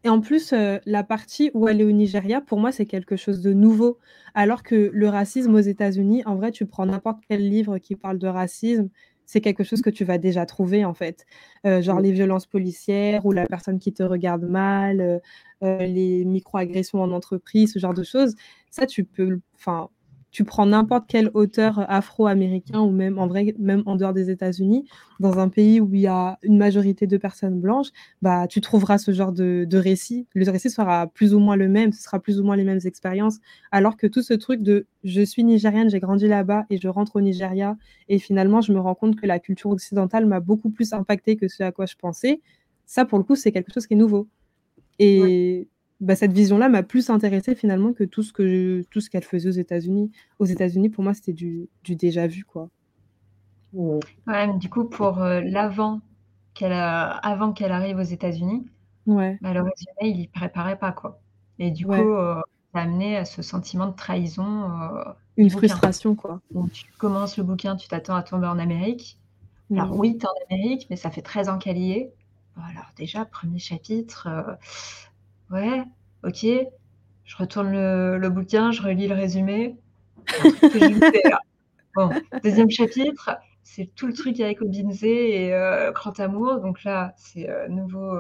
en plus, euh, la partie où elle est au Nigeria, pour moi, c'est quelque chose de nouveau. Alors que le racisme aux États-Unis, en vrai, tu prends n'importe quel livre qui parle de racisme, c'est quelque chose que tu vas déjà trouver, en fait. Euh, genre les violences policières ou la personne qui te regarde mal, euh, les micro-agressions en entreprise, ce genre de choses. Ça, tu peux, enfin, tu prends n'importe quel auteur afro-américain ou même en vrai, même en dehors des États-Unis, dans un pays où il y a une majorité de personnes blanches, bah, tu trouveras ce genre de, récit. Le récit sera plus ou moins le même, ce sera plus ou moins les mêmes expériences, alors que tout ce truc de je suis nigérienne, j'ai grandi là-bas et je rentre au Nigeria et finalement je me rends compte que la culture occidentale m'a beaucoup plus impacté que ce à quoi je pensais. Ça, pour le coup, c'est quelque chose qui est nouveau. Et bah, cette vision-là m'a plus intéressée finalement que tout ce que tout ce qu'elle faisait aux États-Unis. Aux États-Unis, pour moi, c'était du, du, déjà vu, quoi. Ouais, du coup, pour euh, l'avant qu'elle avant qu'elle arrive aux États-Unis, ouais. bah, le résumé, il y préparait pas, quoi. Et du coup, euh, ça a amené à ce sentiment de trahison. Euh, Une frustration, quoi. Donc, tu commences le bouquin, tu t'attends à tomber en Amérique. Alors oui, tu es en Amérique, mais ça fait 13 ans qu'elle y est. alors déjà, premier chapitre, ouais, ok. Je retourne le, bouquin, je relis le résumé. Bon, deuxième chapitre, c'est tout le truc avec Obinze et Grand Amour. Donc là, c'est nouveau.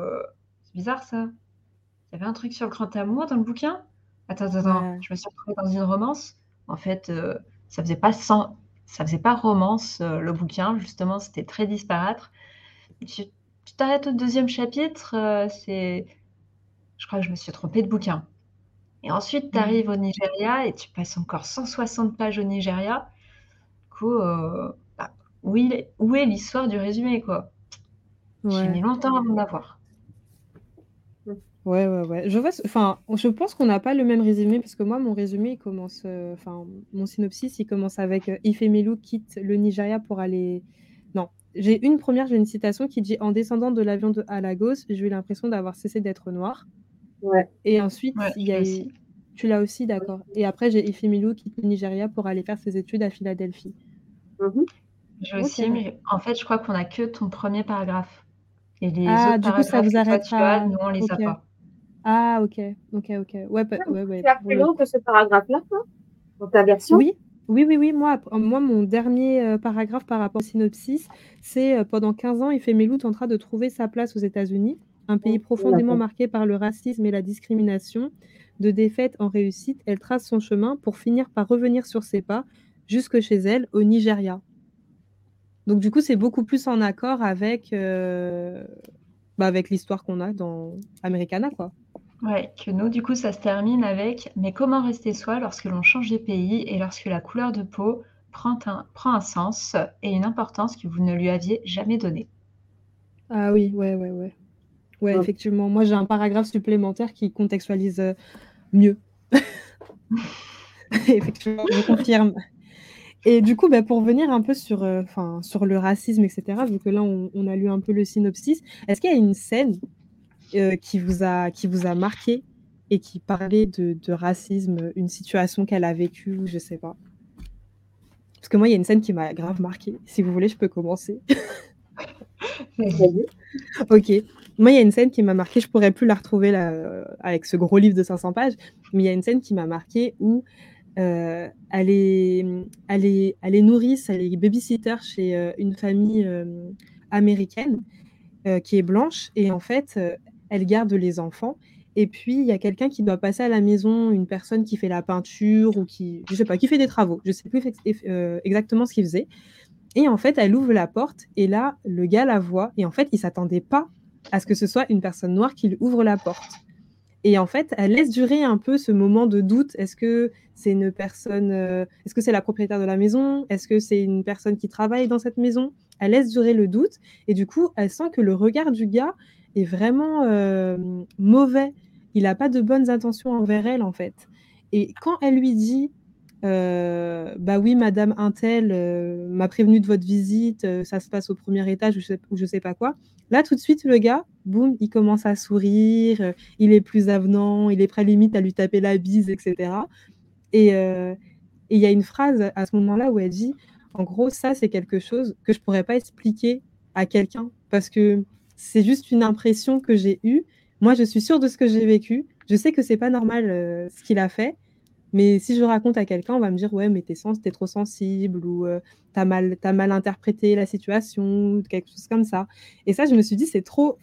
c'est bizarre ça. Il y avait un truc sur le Grand Amour dans le bouquin? Attends, attends, je me suis retrouvée dans une romance. En fait, ça faisait pas sans, ça faisait pas romance le bouquin. Justement, c'était très disparate. Tu t'arrêtes au deuxième chapitre, c'est, je crois que je me suis trompée de bouquin. Et ensuite, tu mmh. arrives au Nigeria et tu passes encore 160 pages au Nigeria. Du coup, bah, où, est l'histoire du résumé, quoi? J'ai mis longtemps à m'en avoir. Ouais, ouais, ouais. Je vois, enfin, je pense qu'on n'a pas le même résumé parce que moi, mon résumé, il commence, euh, enfin, mon synopsis, il commence avec euh, Ifemelu quitte le Nigeria pour aller. Non, j'ai une première, j'ai une citation qui dit En descendant de l'avion de Alagos, j'ai eu l'impression d'avoir cessé d'être noir. Ouais. Et ensuite, il y a Tu l'as aussi, d'accord. Et après, j'ai Ifemelu quitte le Nigeria pour aller faire ses études à Philadelphie. Mm-hmm. J'ai aussi, mais en fait, je crois qu'on a que ton premier paragraphe. Et les ah, autres du coup, ça vous arrête nous, on les a pas. Ah, ok, ok, ok. Ouais, ouais, ouais. Tu as plus long que ce paragraphe-là, toi Dans ta version? Oui, oui, oui, oui. Moi, moi mon dernier euh, paragraphe par rapport au synopsis, c'est euh, pendant 15 ans, Ifemelu tentera de trouver sa place aux États-Unis, un pays profondément marqué par le racisme et la discrimination. De défaite en réussite, elle trace son chemin pour finir par revenir sur ses pas jusque chez elle, au Nigeria. Donc, du coup, c'est beaucoup plus en accord avec, euh, bah, avec l'histoire qu'on a dans Americana, quoi. Ouais, que nous, du coup, ça se termine avec Mais comment rester soi lorsque l'on change de pays et lorsque la couleur de peau prend un, prend un sens et une importance que vous ne lui aviez jamais donnée? Ah oui, ouais, ouais, ouais. Ouais, effectivement. Moi, j'ai un paragraphe supplémentaire qui contextualise euh, mieux. effectivement, je confirme. Et du coup, bah, pour venir un peu sur, euh, sur le racisme, etc., vu que là, on, on, a lu un peu le synopsis, est-ce qu'il y a une scène euh, qui, vous a, qui vous a marqué et qui parlait de, racisme, une situation qu'elle a vécue, je sais pas? Parce que moi, il y a une scène qui m'a grave marqué. Si vous voulez, je peux commencer. ok. Moi, il y a une scène qui m'a marqué. Je pourrais plus la retrouver là, euh, avec ce gros livre de 500 pages, mais il y a une scène qui m'a marqué où euh, elle, est, elle, est, elle est nourrice, elle est babysitter chez une famille américaine qui est blanche. Et en fait, elle garde les enfants. Et puis, il y a quelqu'un qui doit passer à la maison, une personne qui fait la peinture ou qui, je sais pas, qui fait des travaux. Je sais plus euh, exactement ce qu'il faisait. Et en fait, elle ouvre la porte et là, le gars la voit. Et en fait, il s'attendait pas à ce que ce soit une personne noire qui lui ouvre la porte. Et en fait, elle laisse durer un peu ce moment de doute. Est-ce que c'est une personne, euh, est-ce que c'est la propriétaire de la maison? Est-ce que c'est une personne qui travaille dans cette maison? Elle laisse durer le doute. Et du coup, elle sent que le regard du gars, est vraiment euh, mauvais. Il n'a pas de bonnes intentions envers elle, en fait. Et quand elle lui dit Bah oui, madame Intel euh, m'a prévenu de votre visite, ça se passe au premier étage ou je, sais, sais pas quoi. Là, tout de suite, le gars, boum, il commence à sourire, il est plus avenant, il est prêt limite à lui taper la bise, etc. Et il y a une phrase à ce moment-là où elle dit En gros, ça, c'est quelque chose que je pourrais pas expliquer à quelqu'un parce que c'est juste une impression que j'ai eue. Moi, je suis sûre de ce que j'ai vécu. Je sais que c'est pas normal euh, ce qu'il a fait. Mais si je raconte à quelqu'un, on va me dire ouais, mais t'es es trop sensible ou euh, t'as mal, as mal interprété la situation, quelque chose comme ça. Et ça, je me suis dit c'est trop.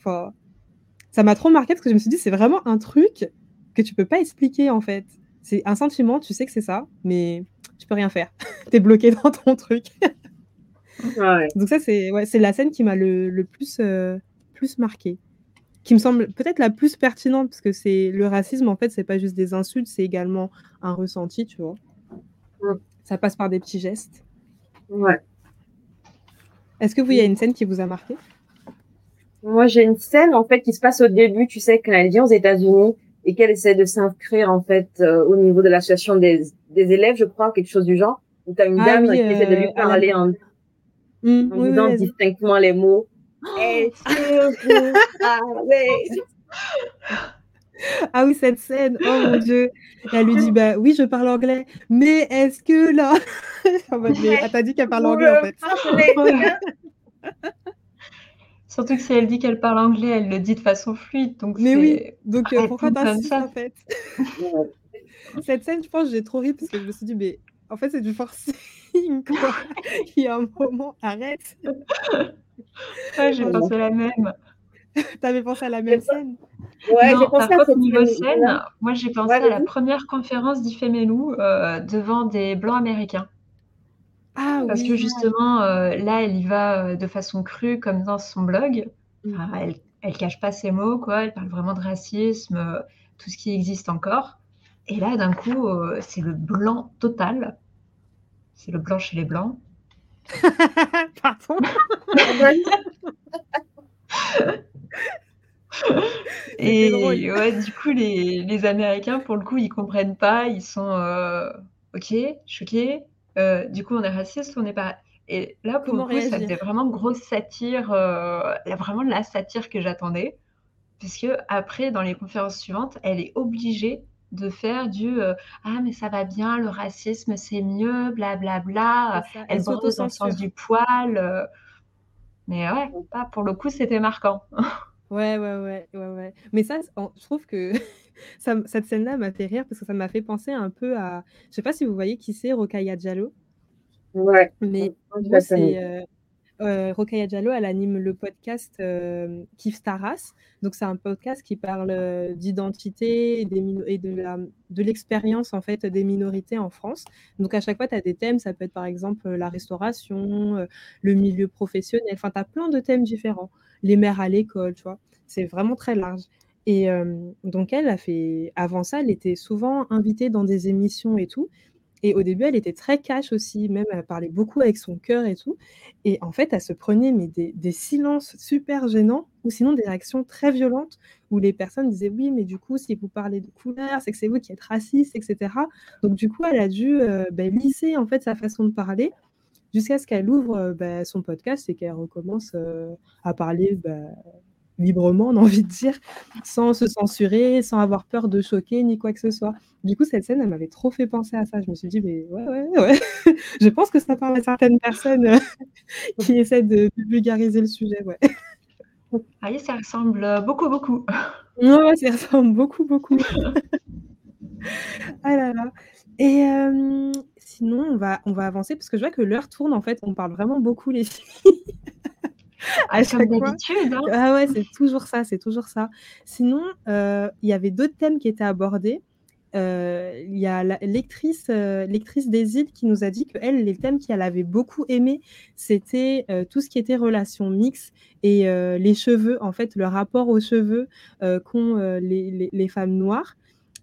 Ça m'a trop marqué parce que je me suis dit c'est vraiment un truc que tu peux pas expliquer en fait. C'est un sentiment, tu sais que c'est ça, mais tu peux rien faire. tu es bloqué dans ton truc. Donc ça, c'est ouais, la scène qui m'a le, plus euh, plus marquée, qui me semble peut-être la plus pertinente, parce que c'est le racisme, en fait, c'est pas juste des insultes, c'est également un ressenti, tu vois. Ça passe par des petits gestes. Ouais. Est-ce que vous, il y a une scène qui vous a marqué? Moi, j'ai une scène, en fait, qui se passe au début, tu sais, quand elle vient aux États-Unis et qu'elle essaie de s'inscrire, en fait, euh, au niveau de l'association des, des élèves, je crois, quelque chose du genre, où tu as une ah dame qui essaie de lui euh, parler en, mmh, en disant distinctement les mots est-ce que vous Ah oui, cette scène, oh mon Dieu. elle lui dit, bah oui, je parle anglais, mais est-ce que là... ah, t'as dit qu'elle parle anglais en fait. Surtout que si elle dit qu'elle parle anglais, elle le dit de façon fluide. Donc Mais oui, donc euh, pourquoi t'insistes ça. en fait? Cette scène, je pense, j'ai trop ri parce que je me suis dit, mais en fait, c'est du quoi. Il y a un moment, arrête. Ouais, j'ai pensé la même. T'avais pensé à la même scène? Ouais, j'ai Non, pensé par à cette niveau scène. scène, moi j'ai pensé à la première conférence d'Ifemelu euh, devant des blancs américains. Ah Parce que justement, euh, là, elle y va euh, de façon crue, comme dans son blog. Mm. Enfin, elle, elle cache pas ses mots, quoi. Elle parle vraiment de racisme, euh, tout ce qui existe encore. Et là, d'un coup, euh, c'est le blanc total. C'est le blanc chez les blancs. Pardon. Et ouais, du coup, les, les Américains, pour le coup, ils comprennent pas. Ils sont euh, OK, choqués. Euh, du coup, on est raciste on n'est pas. Et là, pour Comment le coup, ça faisait vraiment grosse satire, euh, vraiment la satire que j'attendais. Puisque après, dans les conférences suivantes, elle est obligée de faire du euh, Ah, mais ça va bien, le racisme, c'est mieux, blablabla. C'est ça, Elle brosse dans le sens du poil. euh. Mais ouais, pas pour le coup, c'était marquant. Ouais, ouais, ouais, ouais, ouais. Mais ça, en- je trouve que ça, cette scène-là m'a fait rire parce que ça m'a fait penser un peu à. Je sais pas si vous voyez qui c'est, Rokhaya Diallo, Ouais. mais c'est. Euh, Rokhaya Diallo, elle anime le podcast euh, Kif Taras. Donc, c'est un podcast qui parle euh, d'identité et, et de l'expérience en fait des minorités en France. Donc, à chaque fois, tu as des thèmes. Ça peut être par exemple euh, la restauration, euh, le milieu professionnel. Enfin, tu as plein de thèmes différents. Les mères à l'école, tu vois. C'est vraiment très large. Et donc, elle a fait. Avant ça, elle était souvent invitée dans des émissions et tout. Et au début, elle était très cash aussi, même elle parlait beaucoup avec son cœur et tout. Et en fait, elle se prenait mais des, silences super gênants ou sinon des réactions très violentes où les personnes disaient oui, mais du coup, si vous parlez de couleur, c'est que c'est vous qui êtes raciste, etc. Donc du coup, elle a dû euh, ben, lisser en fait sa façon de parler jusqu'à ce qu'elle ouvre euh, ben, son podcast et qu'elle recommence euh, à parler ben, librement, on a envie de dire, sans se censurer, sans avoir peur de choquer ni quoi que ce soit. Du coup, cette scène, elle m'avait trop fait penser à ça. Je me suis dit, mais ouais, ouais, ouais. je pense que ça parle à certaines personnes euh, qui essaient de, de vulgariser le sujet, ouais. Ah oui, ça ressemble euh, beaucoup, beaucoup. Ouais, ça ressemble beaucoup, beaucoup. ah là là. Et euh, sinon, on va, on va avancer parce que je vois que l'heure tourne, en fait, on parle vraiment beaucoup, les filles. à chaque comme d'habitude. Hein. Ah ouais, c'est toujours ça, c'est toujours ça. Sinon, euh, il y avait d'autres thèmes qui étaient abordés. Euh, Il y a la- lectrice, euh, lectrice des îles qui nous a dit que elle, les thèmes qu'elle avait beaucoup aimé, c'était euh, tout ce qui était relations mixtes et les cheveux, en fait, le rapport aux cheveux qu'ont les, les- les femmes noires.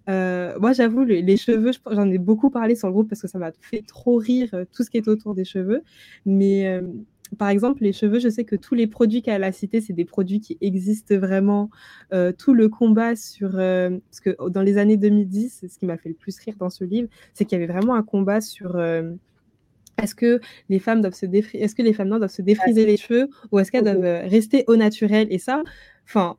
Euh, moi, j'avoue, les, les cheveux, je- j'en ai beaucoup parlé sur le groupe parce que ça m'a fait trop rire tout ce qui est autour des cheveux. Mais euh, par exemple, les cheveux, je sais que tous les produits qu'elle a cités, c'est des produits qui existent vraiment. Euh, tout le combat sur. euh, parce que dans les années 2010, c'est ce qui m'a fait le plus rire dans ce livre, c'est qu'il y avait vraiment un combat sur. euh, est-ce que les femmes doivent se est-ce que les femmes noires doivent se défriser les cheveux ou est-ce qu'elles doivent rester au naturel? Et ça, enfin,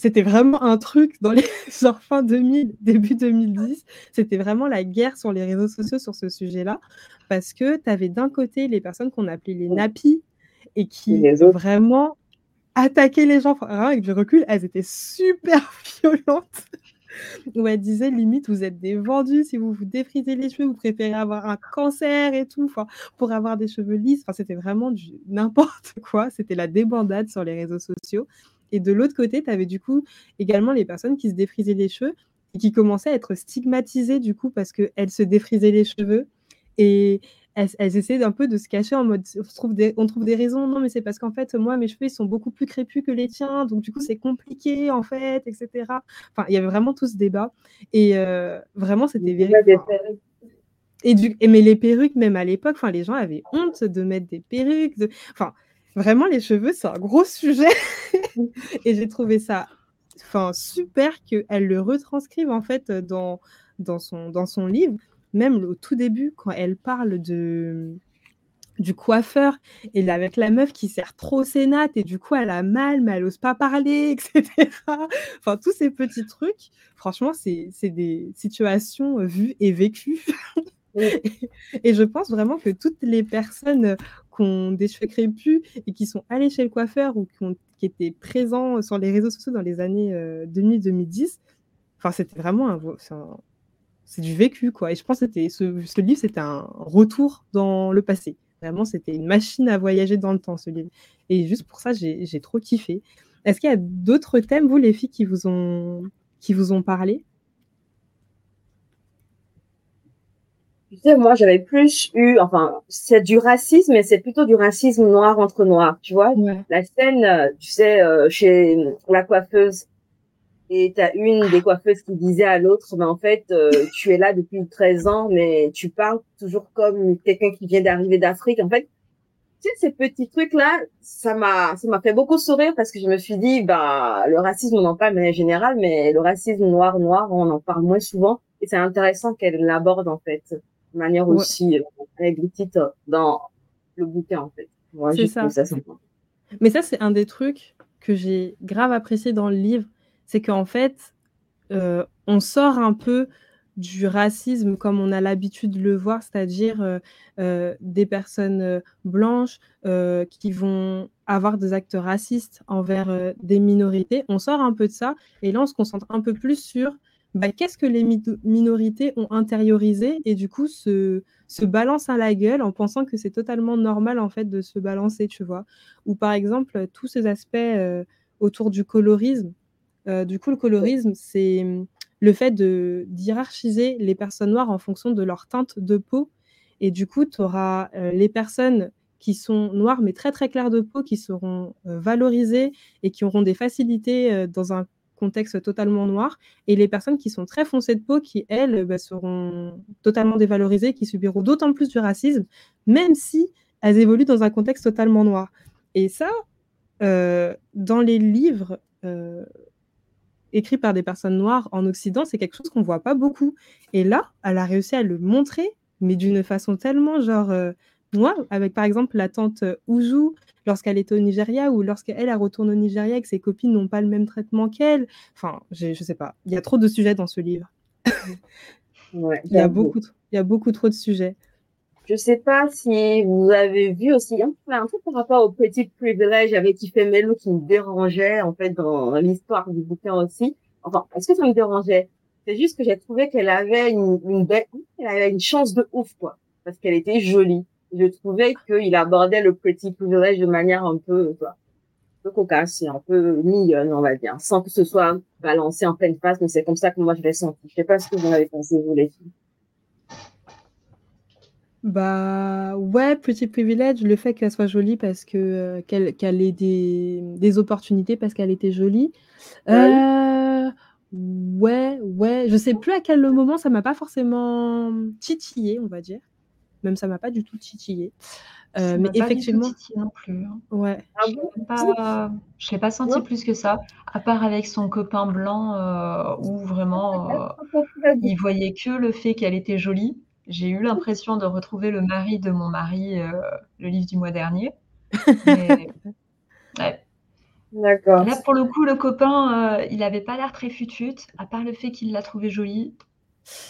c'était vraiment un truc dans les genre fin 2000, début 2010. C'était vraiment la guerre sur les réseaux sociaux sur ce sujet-là. Parce que tu avais d'un côté les personnes qu'on appelait les nappies et qui les autres. vraiment attaquaient les gens. Enfin, avec du recul, elles étaient super violentes. Où elles disaient limite, vous êtes des vendus, si vous vous défrisez les cheveux, vous préférez avoir un cancer et tout, enfin, pour avoir des cheveux lisses. Enfin, c'était vraiment du n'importe quoi. C'était la débandade sur les réseaux sociaux. Et de l'autre côté, tu avais du coup également les personnes qui se défrisaient les cheveux et qui commençaient à être stigmatisées du coup parce qu'elles se défrisaient les cheveux. Et elles, elles essayaient un peu de se cacher en mode on trouve des, on trouve des raisons, non mais c'est parce qu'en fait moi mes cheveux ils sont beaucoup plus crépus que les tiens, donc du coup c'est compliqué en fait, etc. Enfin il y avait vraiment tout ce débat et euh, vraiment c'était vérifié. Et, du, mais les perruques, même à l'époque, les gens avaient honte de mettre des perruques. De... Enfin, vraiment, les cheveux, c'est un gros sujet. et j'ai trouvé ça enfin, super qu'elle le retranscrive, en fait, dans, dans, son, dans son livre. Même au tout début, quand elle parle de du coiffeur et là, avec la meuf qui sert trop ses nattes et du coup elle a mal mais elle ose pas parler etc enfin tous ces petits trucs franchement c'est des situations vues et vécues et je pense vraiment que toutes les personnes qui ont des cheveux crépus et qui sont allés chez le coiffeur ou qui, ont, qui étaient présents sur les réseaux sociaux dans les années 2000-2010. Enfin, c'était vraiment un, c'est du vécu, quoi. Et je pense que ce, ce livre, c'était un retour dans le passé. Vraiment, c'était une machine à voyager dans le temps, ce livre. Et juste pour ça, j'ai trop kiffé. Est-ce qu'il y a d'autres thèmes, vous, les filles, qui vous ont, qui vous ont parlé? Tu sais, moi, j'avais plus eu, enfin, c'est du racisme, mais c'est plutôt du racisme noir entre noirs, tu vois. La scène, euh, tu sais, euh, chez la coiffeuse, et tu as une des coiffeuses qui disait à l'autre, mais en fait, euh, tu es là depuis 13 ans, mais tu parles toujours comme quelqu'un qui vient d'arriver d'Afrique. En fait, tu sais, ces petits trucs-là, ça m'a, ça m'a fait beaucoup sourire parce que je me suis dit, bah, le racisme, on en parle de manière générale, mais le racisme noir-noir, on en parle moins souvent. Et c'est intéressant qu'elle l'aborde, en fait, de manière aussi euh, explicite dans le bouquin, en fait. c'est ça. mais ça, c'est un des trucs que j'ai grave apprécié dans le livre c'est qu'en fait, euh, on sort un peu du racisme comme on a l'habitude de le voir, c'est-à-dire euh, euh, des personnes blanches qui vont avoir des actes racistes envers des minorités. On sort un peu de ça et là, on se concentre un peu plus sur bah, qu'est-ce que les minorités ont intériorisé et du coup se, se balance à la gueule en pensant que c'est totalement normal en fait de se balancer, tu vois? Ou par exemple, tous ces aspects autour du colorisme euh, du coup, le colorisme, c'est hum, le fait d'hierarchiser les personnes noires en fonction de leur teinte de peau. Et du coup, tu auras euh, les personnes qui sont noires mais très très claires de peau qui seront euh, valorisées et qui auront des facilités dans un contexte totalement noir, et les personnes qui sont très foncées de peau qui, elles, bah, seront totalement dévalorisées, qui subiront d'autant plus du racisme, même si elles évoluent dans un contexte totalement noir. Et ça, dans les livres, écrit par des personnes noires en Occident, c'est quelque chose qu'on voit pas beaucoup. Et là, elle a réussi à le montrer, mais d'une façon tellement genre euh, noire, avec par exemple la tante euh, Uju, lorsqu'elle était au Nigeria, ou lorsqu'elle elle retourne au Nigeria et que ses copines n'ont pas le même traitement qu'elle. Enfin, je sais pas. Il y a trop de sujets dans ce livre. il, y a beaucoup, il y a beaucoup trop de sujets. Je sais pas si vous avez vu aussi un, un truc par rapport au petit privilège avec Melou qui me dérangeait en fait dans l'histoire du bouquin aussi. Enfin, est-ce que ça me dérangeait? C'est juste que j'ai trouvé qu'elle avait une, une belle, elle avait une chance de ouf quoi, parce qu'elle était jolie. Je trouvais qu'il abordait le petit privilège de manière un peu, quoi, un peu cocasse, un peu mignonne, on va dire, sans que ce soit balancé en pleine face. Mais c'est comme ça que moi je l'ai senti. Je sais pas ce que vous en avez pensé vous les filles. Bah ouais, petit privilège, le fait qu'elle soit jolie parce que euh, qu'elle ait des, des opportunités parce qu'elle était jolie. Euh, ouais, ouais, je sais plus à quel moment ça m'a pas forcément titillé, on va dire. Même ça m'a pas du tout titillé. Euh, mais effectivement, non plus. Hein. Ouais. Ah je l'ai pas, je l'ai pas senti plus que ça, à part avec son copain blanc où vraiment il voyait que le fait qu'elle était jolie j'ai eu l'impression de retrouver le mari de mon mari, euh, le livre du mois dernier. D'accord. Là, pour le coup, le copain, euh, il n'avait pas l'air très futute, à part le fait qu'il l'a trouvée jolie.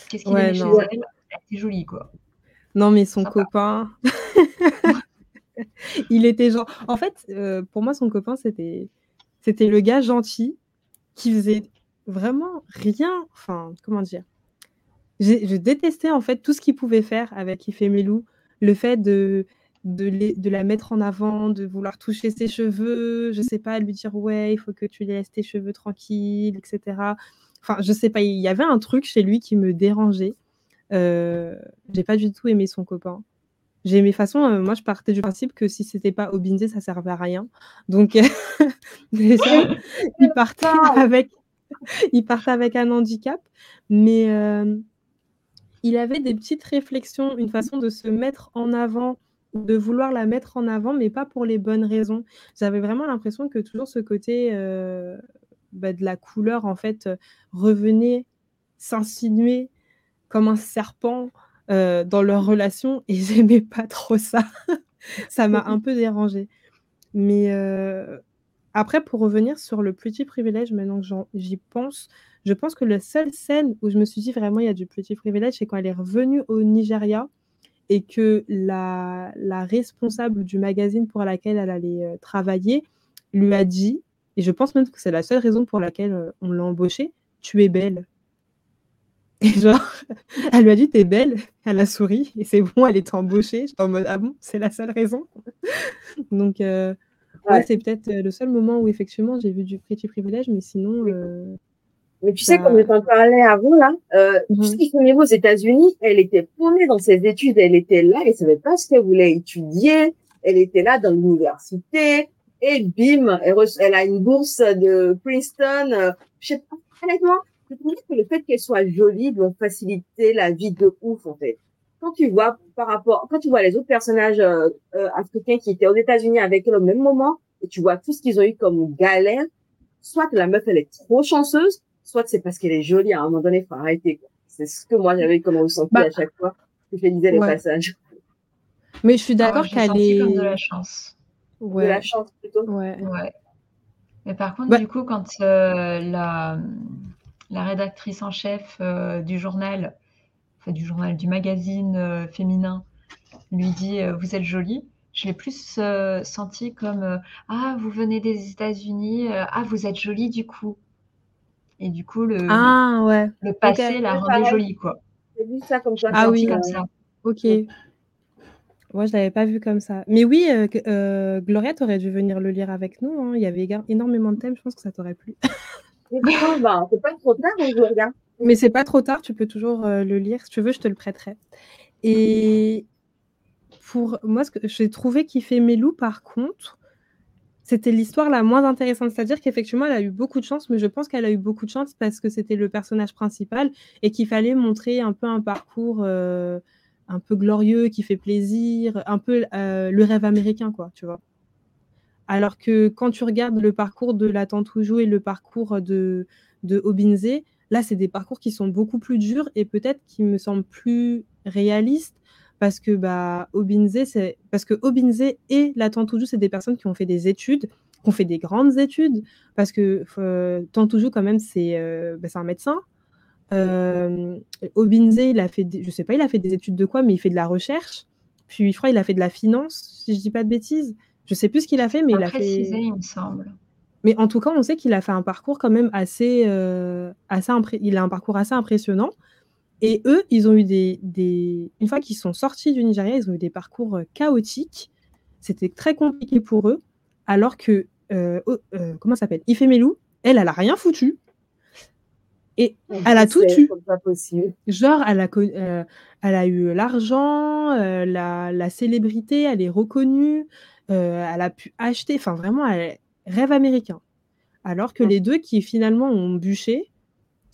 Qu'est-ce qu'il ouais, chez elle? Elle était jolie, quoi. Non, mais son copain. il était genre. En fait, euh, pour moi, son copain, c'était c'était le gars gentil qui faisait vraiment rien. Enfin, comment dire? Je détestais en fait tout ce qu'il pouvait faire avec Ifemelu, le fait de, de, la mettre en avant, de vouloir toucher ses cheveux, je sais pas, lui dire ouais, il faut que tu laisses tes cheveux tranquilles, etc. Enfin, je sais pas, il y avait un truc chez lui qui me dérangeait. Euh, j'ai pas du tout aimé son copain. J'ai mes façons, euh, moi je partais du principe que si c'était pas Obinze, ça servait à rien. Donc déjà, il partait avec, il partait avec un handicap. Mais euh, il avait des petites réflexions, une façon de se mettre en avant, de vouloir la mettre en avant, mais pas pour les bonnes raisons. J'avais vraiment l'impression que toujours ce côté euh, bah, de la couleur, en fait, revenait s'insinuer comme un serpent euh, dans leur relation, et j'aimais pas trop ça. ça m'a un peu dérangé. Mais euh, après, pour revenir sur le petit privilège, maintenant que j'y pense, je pense que la seule scène où je me suis dit vraiment il y a du petit privilège, c'est quand elle est revenue au Nigeria et que la, la responsable du magazine pour laquelle elle allait euh, travailler lui a dit, et je pense même que c'est la seule raison pour laquelle on l'a embauchée, tu es belle. Et genre, elle lui a dit, t'es belle. Elle a souri et c'est bon, elle est embauchée. J'étais en mode, ah bon, c'est la seule raison. Donc, euh, ouais, c'est peut-être euh, le seul moment où effectivement j'ai vu du petit privilège, mais sinon. Euh, mais tu sais, comme je t'en parlais avant, là, euh, mm -hmm. tout ce qui est aux États-Unis, elle était paumée dans ses études, elle était là, elle savait pas ce qu'elle voulait étudier, elle était là dans l'université, et bim, elle, elle, a une bourse de Princeton, euh, je sais pas, honnêtement, je trouve que le fait qu'elle soit jolie doit faciliter la vie de ouf, en fait. Quand tu vois par rapport, quand tu vois les autres personnages euh, euh, africains qui étaient aux États-Unis avec elle au même moment, et tu vois tout ce qu'ils ont eu comme galère, soit que la meuf elle est trop chanceuse, soit c'est parce qu'elle est jolie. À un moment donné, faut arrêter. C'est ce que moi j'avais comme ressenti bah, à chaque fois que je lisais les ouais. passages. Mais je suis d'accord qu'elle est comme de la chance. Ouais. De la chance plutôt. Ouais. ouais. Mais par contre, bah, du coup, quand euh, la la rédactrice en chef euh, du journal, enfin du journal, du magazine euh, féminin, lui dit euh, Vous êtes jolie. Je l'ai plus euh, senti comme Ah, vous venez des États-Unis, ah, vous êtes jolie du coup. Et du coup, le, ah, ouais. le passé okay. la rendait jolie, quoi. J'ai vu ça comme ça. Ah oui, comme ça. Ok. Moi, je ne l'avais pas vu comme ça. Mais oui, Gloria, tu aurais dû venir le lire avec nous. Hein. Il y avait énormément de thèmes. Je pense que ça t'aurait plu. bah, c'est pas trop tard, je le regarde. Mais c'est pas trop tard. Tu peux toujours euh, le lire. Si tu veux, je te le prêterai. Et pour moi, ce que j'ai trouvé qui fait Mélou, par contre, c'était l'histoire la moins intéressante. C'est-à-dire qu'effectivement, elle a eu beaucoup de chance, mais je pense qu'elle a eu beaucoup de chance parce que c'était le personnage principal et qu'il fallait montrer un peu un parcours euh, un peu glorieux, qui fait plaisir, un peu euh, le rêve américain, quoi, tu vois. Alors que quand tu regardes le parcours de la tante Oujou et le parcours de, de Obinze, là, c'est des parcours qui sont beaucoup plus durs et peut-être qui me semblent plus réalistes parce que bah, Obinze, c'est parce que Obinze et la tante Oujou, c'est des personnes qui ont fait des études, qui ont fait des grandes études, parce que euh, tante Oujou, quand même, c'est euh, bah, un médecin. Euh, Obinze, il a fait, des, je sais pas, il a fait des études de quoi, mais il fait de la recherche. Puis je crois il a fait de la finance, si je dis pas de bêtises. Je sais plus ce qu'il a fait, mais il a précisé, fait. il me semble. Mais en tout cas, on sait qu'il a fait un parcours quand même assez, euh, assez impré... il a un parcours assez impressionnant. Et eux, ils ont eu des, des... une fois qu'ils sont sortis du Nigeria, ils ont eu des parcours euh, chaotiques. C'était très compliqué pour eux, alors que euh, euh, comment ça s'appelle? Ifemelou, elle, elle a rien foutu. Et elle a tout eu. Genre, elle a, euh, elle a eu l'argent, euh, la, la, célébrité, elle est reconnue, euh, elle a pu acheter, enfin vraiment, elle, rêve américain. Alors que ouais. les deux qui finalement ont bûché,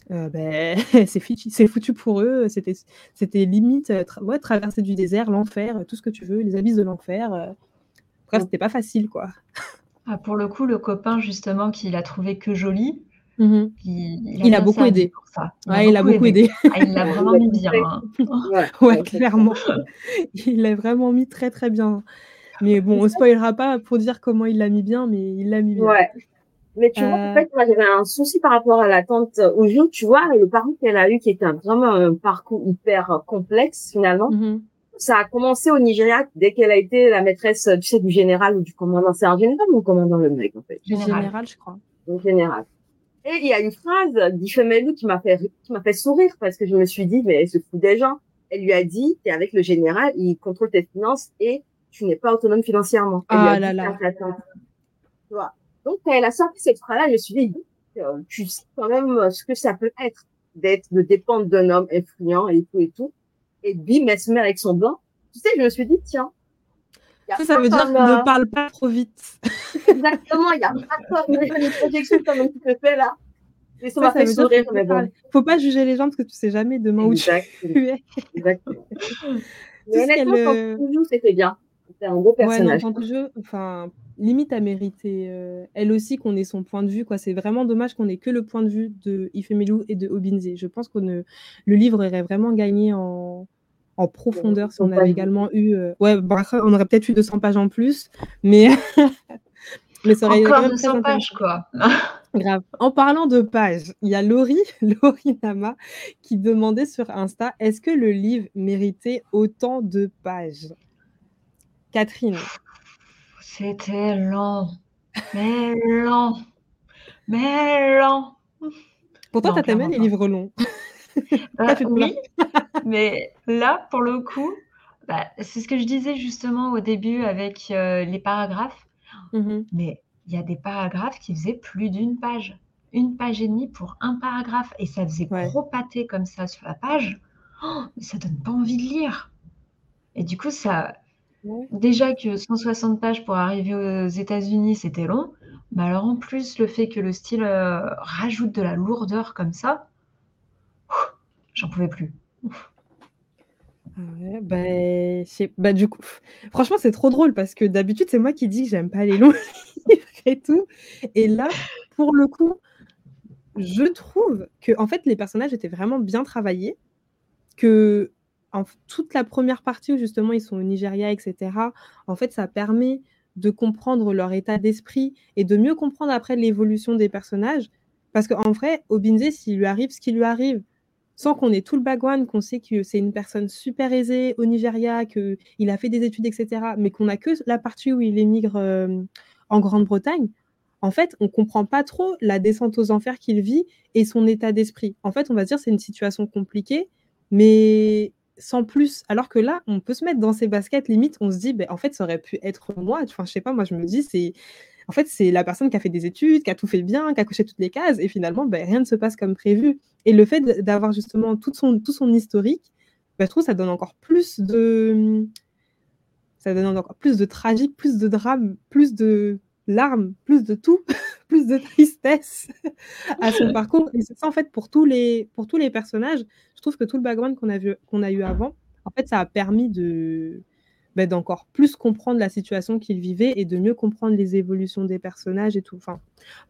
ben, c'est foutu, foutu pour eux, c'était limite tra ouais, traverser du désert, l'enfer, tout ce que tu veux, les abysses de l'enfer. Bref, c'était pas facile, quoi. Ah, pour le coup, le copain, justement, qu'il a trouvé que joli, Mmh. Il, il, a, il a beaucoup aidé. Pour ça. Il, ouais, a, il a beaucoup aidé. aidé. Ah, il l'a vraiment mis bien. Hein. Ouais, ouais, clairement. il l'a vraiment mis très très bien. Mais bon, on spoilera pas pour dire comment il l'a mis bien, mais il l'a mis bien. Ouais. Mais tu euh... vois, en fait, moi, j'avais un souci par rapport à la tante Ojo, tu vois, le parcours qu'elle a eu, qui était un, vraiment un parcours hyper complexe, finalement. Mmh. Ça a commencé au Nigeria dès qu'elle a été la maîtresse, tu sais, du général ou du commandant. C'est un général ou un commandant le mec, en fait? Général, général je crois. Un général. Et il y a une phrase d'Ifemelu qui m'a fait, qui m'a fait sourire parce que je me suis dit, mais elle se fout des gens. Elle lui a dit, t'es avec le général, il contrôle tes finances et tu n'es pas autonome financièrement. Elle ah là là. Tu vois. Donc, quand elle a sorti cette phrase-là, je me suis dit, euh, tu sais quand même ce que ça peut être d'être, de dépendre d'un homme influent et tout et tout. Et bim, elle se met avec son blanc. Tu sais, je me suis dit, tiens. Ça, ça veut dire qu'on ne parle pas trop vite. Exactement, il y a pas comme les projections comme tu te fais là. Et ça, ça m'a fait sourire, mais bon. Faut pas juger les gens parce que tu sais jamais demain exact. où tu es. Exactement. mais honnêtement, quand tu joues, c'était bien. C'était un beau personnage. Ouais, non, jeu, enfin, limite à mériter euh, elle aussi qu'on ait son point de vue. quoi. C'est vraiment dommage qu'on ait que le point de vue de Ifemelu et de Obinze. Je pense que le livre aurait vraiment gagné en, en profondeur si on avait également eu. Euh... Ouais, bah, on aurait peut-être eu 200 pages en plus, mais. mais ça aurait Encore 200 pages, quoi. Grave. En parlant de pages, il y a Laurie, Laurie Nama, qui demandait sur Insta, est-ce que le livre méritait autant de pages? Catherine? C'était lent, mais lent, mais lent. Pourtant, Non, tu as aimé clairement les livres longs. Bah, oui, mais là, pour le coup, bah, c'est ce que je disais justement au début avec, heu, les paragraphes. Mmh Mais il y a des paragraphes qui faisaient plus d'une page. 1 page et demie pour un paragraphe et ça faisait Ouais. gros pâté comme ça sur la page. Oh, Mais ça donne pas envie de lire et du coup, ça Ouais. déjà que 160 pages pour arriver aux États-Unis, c'était long, mais alors en plus, le fait que le style, heu, rajoute de la lourdeur comme ça, j'en pouvais plus. Ah ouais, sais bah, du coup, franchement, c'est trop drôle parce que d'habitude, c'est moi qui dis que j'aime pas les longs livres et tout et là, pour le coup, je trouve qu'en fait, les personnages étaient vraiment bien travaillés, qu'en f toute la première partie où justement ils sont au Nigeria et cetera, en fait, ça permet de comprendre leur état d'esprit et de mieux comprendre après l'évolution des personnages. Parce qu'en vrai, Obinze, s'il lui arrive ce qui lui arrive, sans qu'on ait tout le background, qu'on sait que c'est une personne super aisée au Nigeria, qu'il a fait des études et cetera, mais qu'on a que la partie où il émigre, hem, en Grande-Bretagne, en fait, on comprend pas trop la descente aux enfers qu'il vit et son état d'esprit. En fait, on va se dire c'est une situation compliquée, mais sans plus. Alors que là, on peut se mettre dans ses baskets, limite, on se dit: «Beh, en fait, ça aurait pu être moi». Enfin, je sais pas, moi, je me dis: «C'est en fait, c'est la personne qui a fait des études, qui a tout fait bien, qui a coché toutes les cases et finalement, beh, rien ne se passe comme prévu» et le fait d'avoir justement toute son tout son historique, bah, je trouve ça donne encore plus de, ça donne encore plus de tragique, plus de drame, plus de larmes, plus de tout, plus de tristesse à son parcours et c'est ça, en fait, pour tous les pour tous les personnages. Je trouve que tout le background qu'on a vu qu'on a eu avant, en fait, ça a permis de, bah, d'encore plus comprendre la situation qu'ils vivaient et de mieux comprendre les évolutions des personnages et tout. Enfin,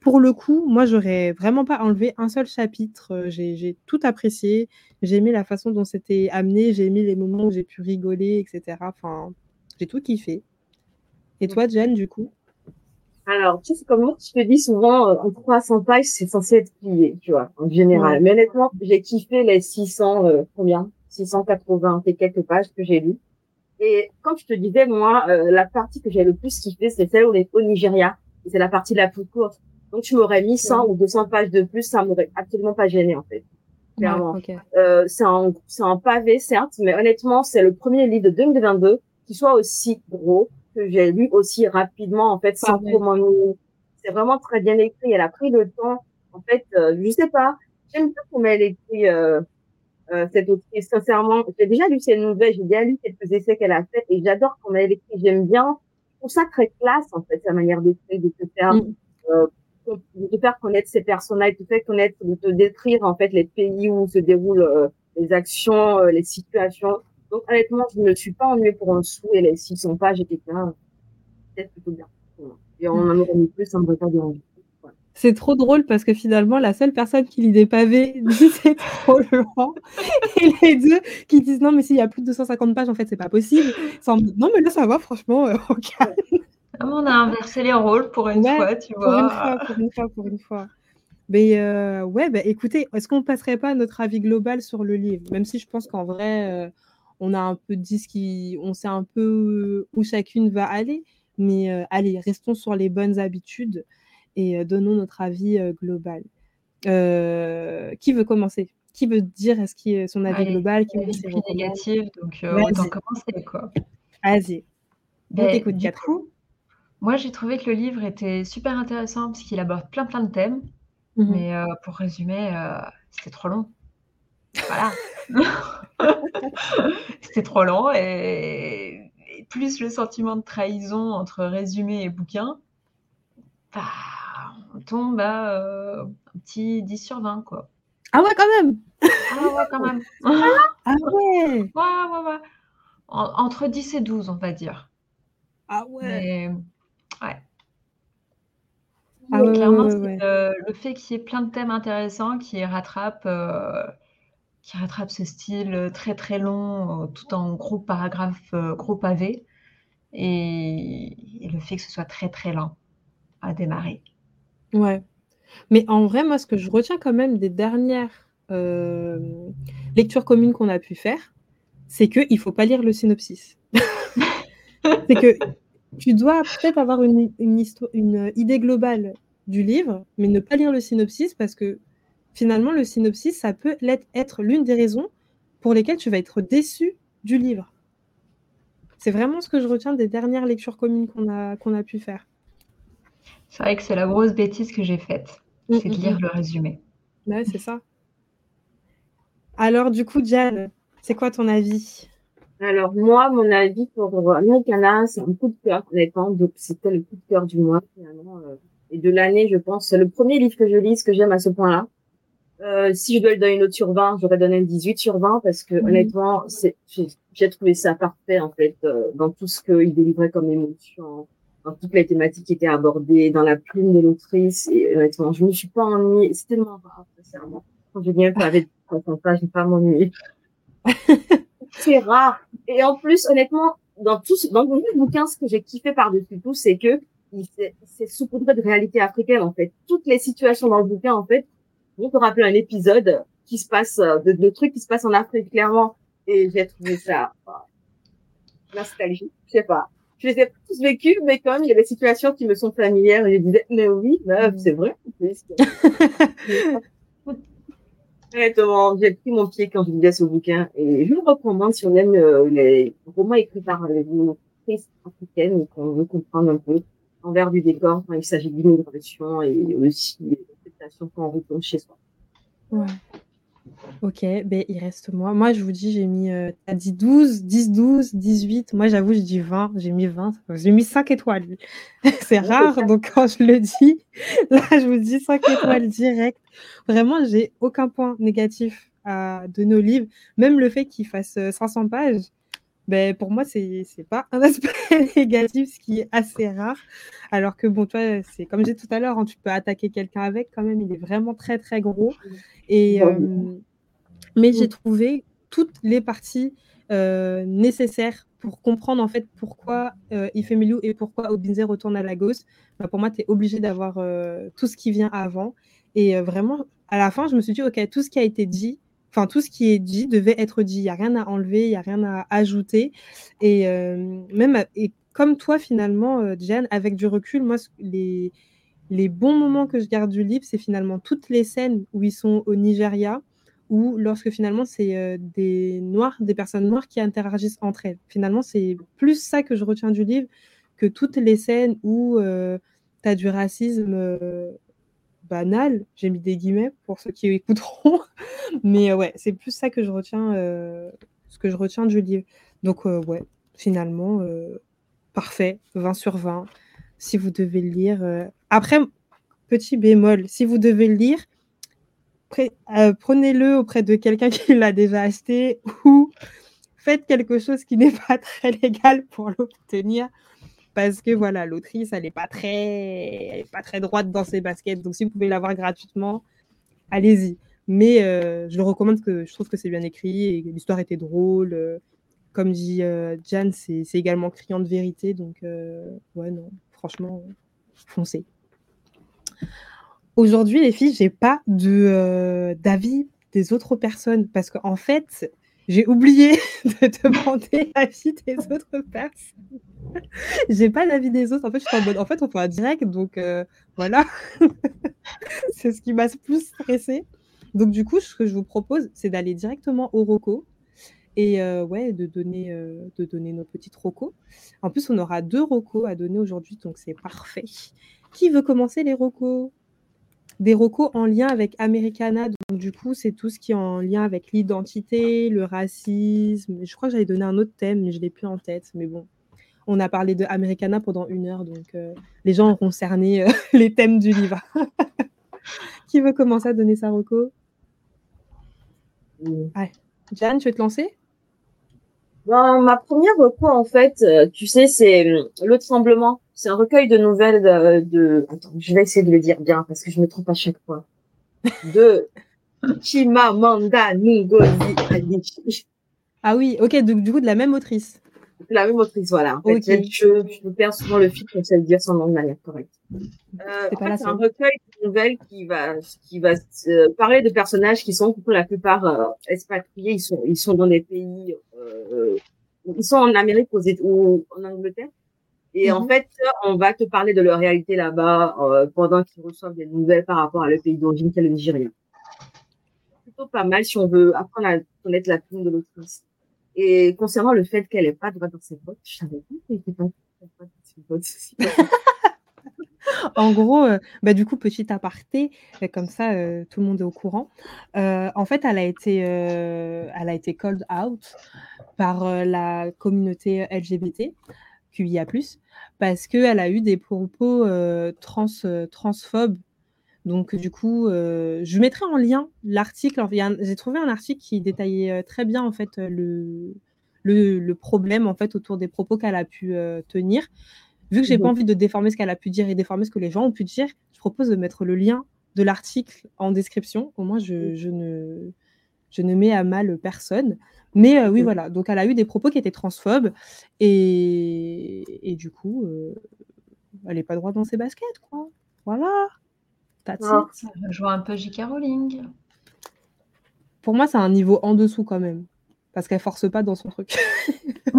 pour le coup, moi, j'aurais vraiment pas enlevé un seul chapitre, heu, j'ai j'ai tout apprécié. J'ai aimé la façon dont c'était amené, j'ai aimé les moments où j'ai pu rigoler et cetera. Enfin, j'ai tout kiffé. Et toi, Jen, du coup? Alors, tu sais, comme moi, je te dis souvent, en 300 pages, c'est censé être plié, tu vois, en général. Mais honnêtement, j'ai kiffé les 600, heu, combien? 680 et quelques pages que j'ai lues et comme je te disais, moi, heu, la partie que j'ai le plus kiffé, c'est celle où on est au Nigeria c'est la partie la plus courte. Donc tu m'aurais mis 100 ou 200 pages de plus, ça m'aurait absolument pas gêné, en fait, clairement. Heu, c'est un c'est un pavé, certes, mais honnêtement, c'est le premier livre de 2022 qui soit aussi gros, que j'ai lu aussi rapidement, en fait, sans trop m'ennuyer. C'est vraiment très bien écrit. Elle a pris le temps. En fait, heu, je sais pas, j'aime bien comment elle écrit, heu heu, cette autrice. Sincèrement, j'ai déjà lu ses nouvelles, j'ai déjà lu quelques essais qu'elle a faits et j'adore comment elle écrit. J'aime bien, je trouve ça très classe, en fait, sa manière d'écrire, de te faire, Mmh. heu, de te faire connaître ses personnages, de te faire connaître, de te décrire, en fait, les pays où se déroulent, heu, les actions, heu, les situations. Donc honnêtement, je me suis pas ennuyée pour un sou et les 600 pages étaient bien, c'était plutôt bien. Et on en aurait mis plus, ça m'aurait pas dérangé. C'est trop drôle parce que finalement, la seule personne qui lit des pavés dit: «C'est trop lent» et les 2 qui disent: «Non, mais s'il y a plus de 250 pages, en fait, c'est pas possible». «Non, mais là, ça va franchement, au calme». Ah, on a inversé les rôles pour une Ouais, fois, tu pour une vois? fois, pour une fois, pour une fois. Mais heu, ouais, bah, écoutez, est-ce qu'on passerait pas à notre avis global sur le livre? Même si je pense qu'en vrai, heu, on a un peu dit ce qui on sait un peu où chacune va aller, mais heu, allez, restons sur les bonnes habitudes et heu, donnons notre avis, global. Qui veut commencer? Qui veut dire est-ce qui son avis Allez, global? Qui veut recommandes? négatif, donc autant commencer, quoi. Vas-y. On Beh, t'écoute, du coup, moi, j'ai trouvé que le livre était super intéressant parce qu'il aborde plein, plein de thèmes, Mmh mh. mais pour résumer, c'était trop long. Voilà. C'était trop long et et plus le sentiment de trahison entre résumé et bouquin, bah, on tombe à, heu, un petit 10 sur 20, quoi. Ah ouais, quand même! Ah ouais, quand même. Ah ouais! Ouais, ouais, ouais. En entre 10 et 12, on va dire. Ah ouais! Mais ouais. Ah Clairement, le le fait qu'il y ait plein de thèmes intéressants qui rattrapent, heu, qui rattrapent ce style, heu, très, très long, heu, tout en gros paragraphes, heu, gros pavés et et le fait que ce soit très, très lent à démarrer. Ouais. Mais en vrai, moi, ce que je retiens quand même des dernières euh, lectures communes qu'on a pu faire, c'est qu'il ne faut pas lire le synopsis. c'est que tu dois peut-être avoir une, une, une idée globale du livre, mais ne pas lire le synopsis parce que finalement, le synopsis, ça peut être l'une des raisons pour lesquelles tu vas être déçu du livre. C'est vraiment ce que je retiens des dernières lectures communes qu'on a, qu'on a pu faire. C'est vrai que c'est la grosse bêtise que j'ai faite, mm, c'est de mm, lire mm. le résumé. Ouais, c'est ça. Alors, du coup, Jan, c'est quoi ton avis? Alors, moi, mon avis pour Americana, c'est un coup de cœur, honnêtement. Donc, c'était le coup de cœur du mois, finalement, euh, et de l'année, je pense. C'est le premier livre que je lis, que j'aime à ce point-là. Euh, si je dois lui donner une note sur 20, j'aurais donné une 18 sur 20 parce que honnêtement, c'est, j'ai trouvé ça parfait en fait euh, dans tout ce qu'il délivrait comme émotion, dans toutes les thématiques qui étaient abordées, dans la plume de l'autrice. Et honnêtement, je me suis pas ennuyée. C'est tellement rare, sincèrement. Quand je viens avec ça, je pas m'ennuyer. c'est rare. Et en plus, honnêtement, dans tout, dans le bouquin, ce que j'ai kiffé par-dessus tout, c'est que c'est saupoudré de réalité africaine en fait. Toutes les situations dans le bouquin en fait vous te rappeler un épisode qui se passe, euh, de, de trucs qui se passent en Afrique, clairement. Et j'ai trouvé ça, nostalgie. Je sais pas. Je les ai tous vécus, mais quand même, il y a des situations qui me sont familières. Je disais, mais oui, meuf, c'est vrai. Honnêtement, j'ai pris mon pied quand je lisais ce bouquin et je le recommande si on aime euh, les romans écrits par les autrices africaines et qu'on veut comprendre un peu l'envers du décor quand il s'agit d'immigration et aussi quand on retourne chez soi. Ouais. Ok, ben, il reste moi. Moi, je vous dis, j'ai mis, euh, as dit 12, 10, 12, 18. Moi, j'avoue, je dis 20. J'ai mis 20. J'ai mis 5 étoiles. c'est rare, donc quand je le dis, là, je vous dis 5 étoiles direct. Vraiment, j'ai aucun point négatif à donner au livre. Même le fait qu'il fasse 500 euh, pages, ben, pour moi, c'est n'est pas un aspect négatif, ce qui est assez rare. Alors que, bon, toi, c'est comme j'ai tout à l'heure, hein, tu peux attaquer quelqu'un avec quand même, il est vraiment très, très gros. Et, euh, mais j'ai trouvé toutes les parties euh, nécessaires pour comprendre en fait pourquoi euh, et pourquoi Obinze retourne à Lagos. Ben, pour moi, tu es obligé d'avoir euh, tout ce qui vient avant. Et vraiment, à la fin, je me suis dit, OK, tout ce qui a été dit, enfin tout ce qui est dit devait être dit. Il n'y a rien à enlever, il n'y a rien à ajouter. Et euh, même et comme toi finalement, euh, Diane, avec du recul, moi les les bons moments que je garde du livre, c'est finalement toutes les scènes où ils sont au Nigeria ou lorsque finalement c'est euh, des noirs, des personnes noires qui interagissent entre elles. Finalement, c'est plus ça que je retiens du livre que toutes les scènes où tu as du racisme banal, j'ai mis des guillemets pour ceux qui écouteront, mais euh, ouais, c'est plus ça que je retiens, euh, ce que je retiens du livre. Donc euh, ouais, finalement, parfait, 20 sur 20. Si vous devez le lire, après, petit bémol, si vous devez le lire, prenez-le auprès de quelqu'un qui l'a déjà acheté ou faites quelque chose qui n'est pas très légal pour l'obtenir parce que voilà, l'autrice, elle n'est pas très, pas très droite dans ses baskets. Donc, si vous pouvez l'avoir gratuitement, allez-y. Mais euh, je le recommande que je trouve que c'est bien écrit et l'histoire était drôle. Euh, comme dit euh, Jan, c'est également criant de vérité. Donc, ouais, non, franchement, foncez. Aujourd'hui, les filles, j'ai pas d'avis des autres personnes parce qu'en fait, j'ai oublié de demander l'avis des autres personnes. J'ai pas l'avis des autres. En fait, je suis en mode, en fait, on fait un direct, donc euh, voilà. c'est ce qui m'a plus stressé. Donc, du coup, ce que je vous propose, c'est d'aller directement au ROCO et euh, ouais, de donner, euh, de donner nos petites ROCO. En plus, on aura deux ROCO à donner aujourd'hui, donc c'est parfait. Qui veut commencer les ROCO? Des recos en lien avec Americana. Donc, du coup, c'est tout ce qui est en lien avec l'identité, le racisme. Je crois que j'avais donné un autre thème, mais je ne l'ai plus en tête. Mais bon, on a parlé de Americana pendant une heure, donc euh, les gens auront cerné euh, les thèmes du livre. qui veut commencer à donner sa reco? Jeanne, tu veux te lancer? Ben, Ma première reco, en fait, euh, tu sais, c'est Le Tremblement c'est un recueil de nouvelles de, Attends, je vais essayer de le dire bien parce que je me trompe à chaque fois. De Chimamanda Ngozi Adichie. Ah oui, ok, donc du coup de la même autrice. La même autrice, voilà. En fait, je, je perds souvent le fil, j'essaie de dire son nom de manière correcte. Euh, en fait, c'est un recueil de nouvelles qui va, qui va parler de personnages qui sont pour la plupart euh, expatriés. Ils sont, ils sont dans des pays, euh, ils sont en Amérique aux, ou en Angleterre. Et en mhm. fait, on va te parler de leur réalité là-bas euh, pendant qu'ils reçoivent des nouvelles par rapport à le pays d'origine qu'est le Nigeria. Plutôt pas mal si on veut apprendre à connaître la plume de l'autrice. Et concernant le fait qu'elle n'ait pas droit dans ses bottes, je savais pas qu'elle n'était pas droit dans ses bottes. en gros, euh, bah, du coup, petit aparté, euh, comme ça, euh, tout le monde est au courant. en fait, elle a été, elle a été called out par la communauté LGBT, QIA+, parce qu'elle a eu des propos trans, transphobes. Donc, du coup, je mettrai en lien l'article. J'ai trouvé un article qui détaillait très bien, en fait, le, le, le problème, en fait, autour des propos qu'elle a pu tenir. Vu que j'ai pas envie de déformer ce qu'elle a pu dire et déformer ce que les gens ont pu dire, je propose de mettre le lien de l'article en description. Au moins, je, je, ne, je ne mets à mal personne. Mais euh, oui, voilà. Donc, elle a eu des propos qui étaient transphobes. Et, et du coup, euh, elle n'est pas droit dans ses baskets, quoi. Voilà. That's ah. Je vois un peu J.K. Rowling. Pour moi, c'est un niveau en dessous quand même. Parce qu'elle force pas dans son truc.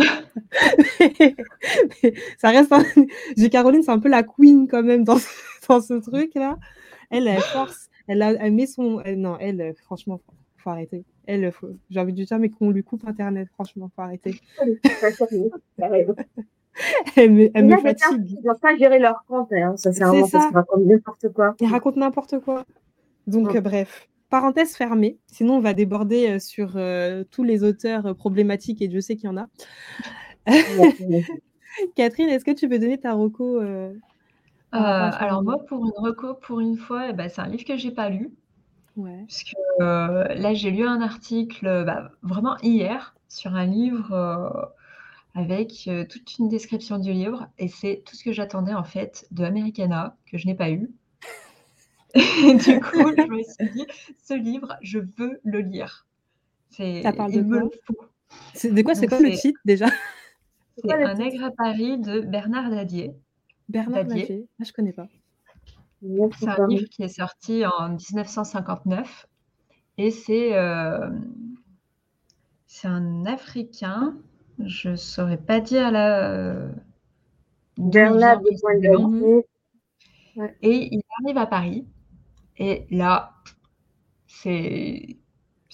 ça reste un... J'ai Caroline, c'est un peu la queen quand même dans, dans ce truc-là. Elle, elle force, elle, a, elle met son... non, elle, franchement, faut arrêter. Elle, faut... j'ai envie de dire, mais qu'on lui coupe Internet, franchement, faut arrêter. elle me, elle me fatigue. Ils ne doivent pas gérer leur compte, hein. ça c'est un ça. raconte n'importe quoi. Ils racontent n'importe quoi. Donc, euh, bref. Parenthèse fermée, sinon on va déborder euh, sur euh, tous les auteurs problématiques et Dieu sait qu'il y en a. Catherine, est-ce que tu peux donner ta reco euh, euh, alors moi, pour une reco, pour une fois, eh ben, c'est un livre que j'ai pas lu. Ouais. Parce que euh, là, j'ai lu un article bah, vraiment hier sur un livre avec toute une description du livre. Et c'est tout ce que j'attendais en fait de Americana, que je n'ai pas eu. Et du coup, je me suis dit, ce livre, je veux le lire. Ça parle de quoi De quoi c'est quoi le titre déjà? C'est Un nègre à Paris de Bernard Dadier. Bernard Dadier, ah, je ne connais pas. C'est un livre qui est sorti en 1959 et c'est euh, c'est un Africain, je ne saurais pas dire là. Euh, Bernard Dadier. Et il arrive à Paris et là, c'est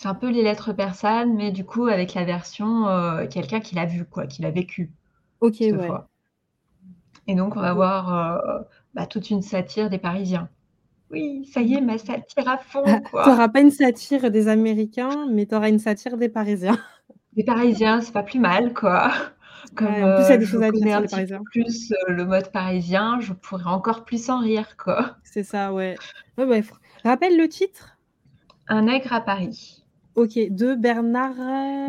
un peu les lettres persanes, mais du coup avec la version euh, quelqu'un qui l'a vu, quoi, qui l'a vécu. Ok, ouais. Et donc on va voir euh, bah, toute une satire des Parisiens. Oui, ça y est, ma satire à fond. tu n'auras pas une satire des Américains, mais tu auras une satire des Parisiens. Des Parisiens, c'est pas plus mal, quoi. Comme en plus, il y a des euh, choses à dire sur les Parisiens. Plus le mode parisien, je pourrais encore plus en rire, quoi. C'est ça, ouais. ouais Rappelle le titre? Un nègre à Paris. Ok, de Bernard.